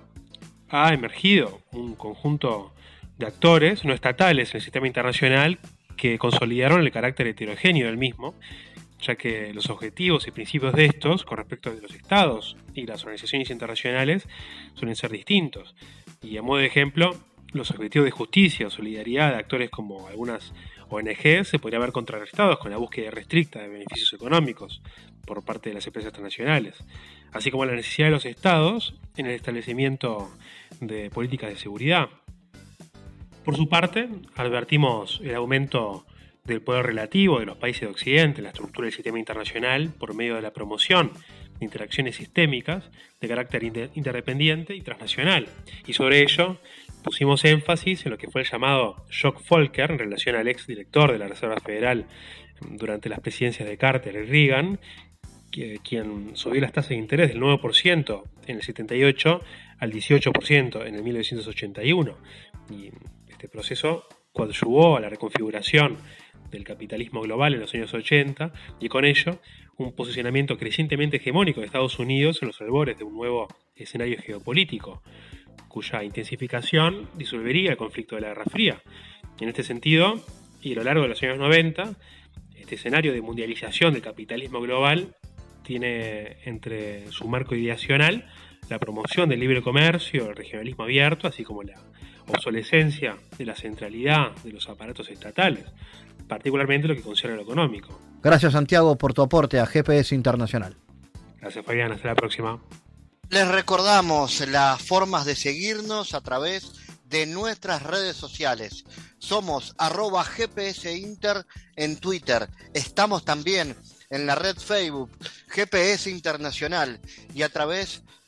ha emergido un conjunto de actores no estatales en el sistema internacional que consolidaron el carácter heterogéneo del mismo ya que los objetivos y principios de estos, con respecto de los estados y las organizaciones internacionales, suelen ser distintos. Y a modo de ejemplo, los objetivos de justicia o solidaridad de actores como algunas ONG se podrían ver contrarrestados con la búsqueda restricta de beneficios económicos por parte de las empresas transnacionales, así como la necesidad de los estados en el establecimiento de políticas de seguridad. Por su parte, advertimos el aumento del poder relativo de los países de Occidente en la estructura del sistema internacional por medio de la promoción de interacciones sistémicas de carácter interdependiente y transnacional. Y sobre ello pusimos énfasis en lo que fue el llamado shock Volcker en relación al ex director de la Reserva Federal durante las presidencias de Carter y Reagan, quien subió las tasas de interés del 9% en el 78 al 18% en el 1981. Y este proceso coadyuvó a la reconfiguración del capitalismo global en los años 80 y con ello un posicionamiento crecientemente hegemónico de Estados Unidos en los albores de un nuevo escenario geopolítico, cuya intensificación disolvería el conflicto de la Guerra Fría. En este sentido, y a lo largo de los años 90, este escenario de mundialización del capitalismo global tiene entre su marco ideacional la promoción del libre comercio, el regionalismo abierto, así como la obsolescencia de la centralidad de los aparatos estatales, particularmente lo que concierne a lo económico. Gracias Santiago por tu aporte a GPS Internacional. Gracias Fabián, hasta la próxima. Les recordamos las formas de seguirnos a través de nuestras redes sociales. Somos arroba GPS Inter en Twitter. Estamos también en la red Facebook GPS Internacional y a través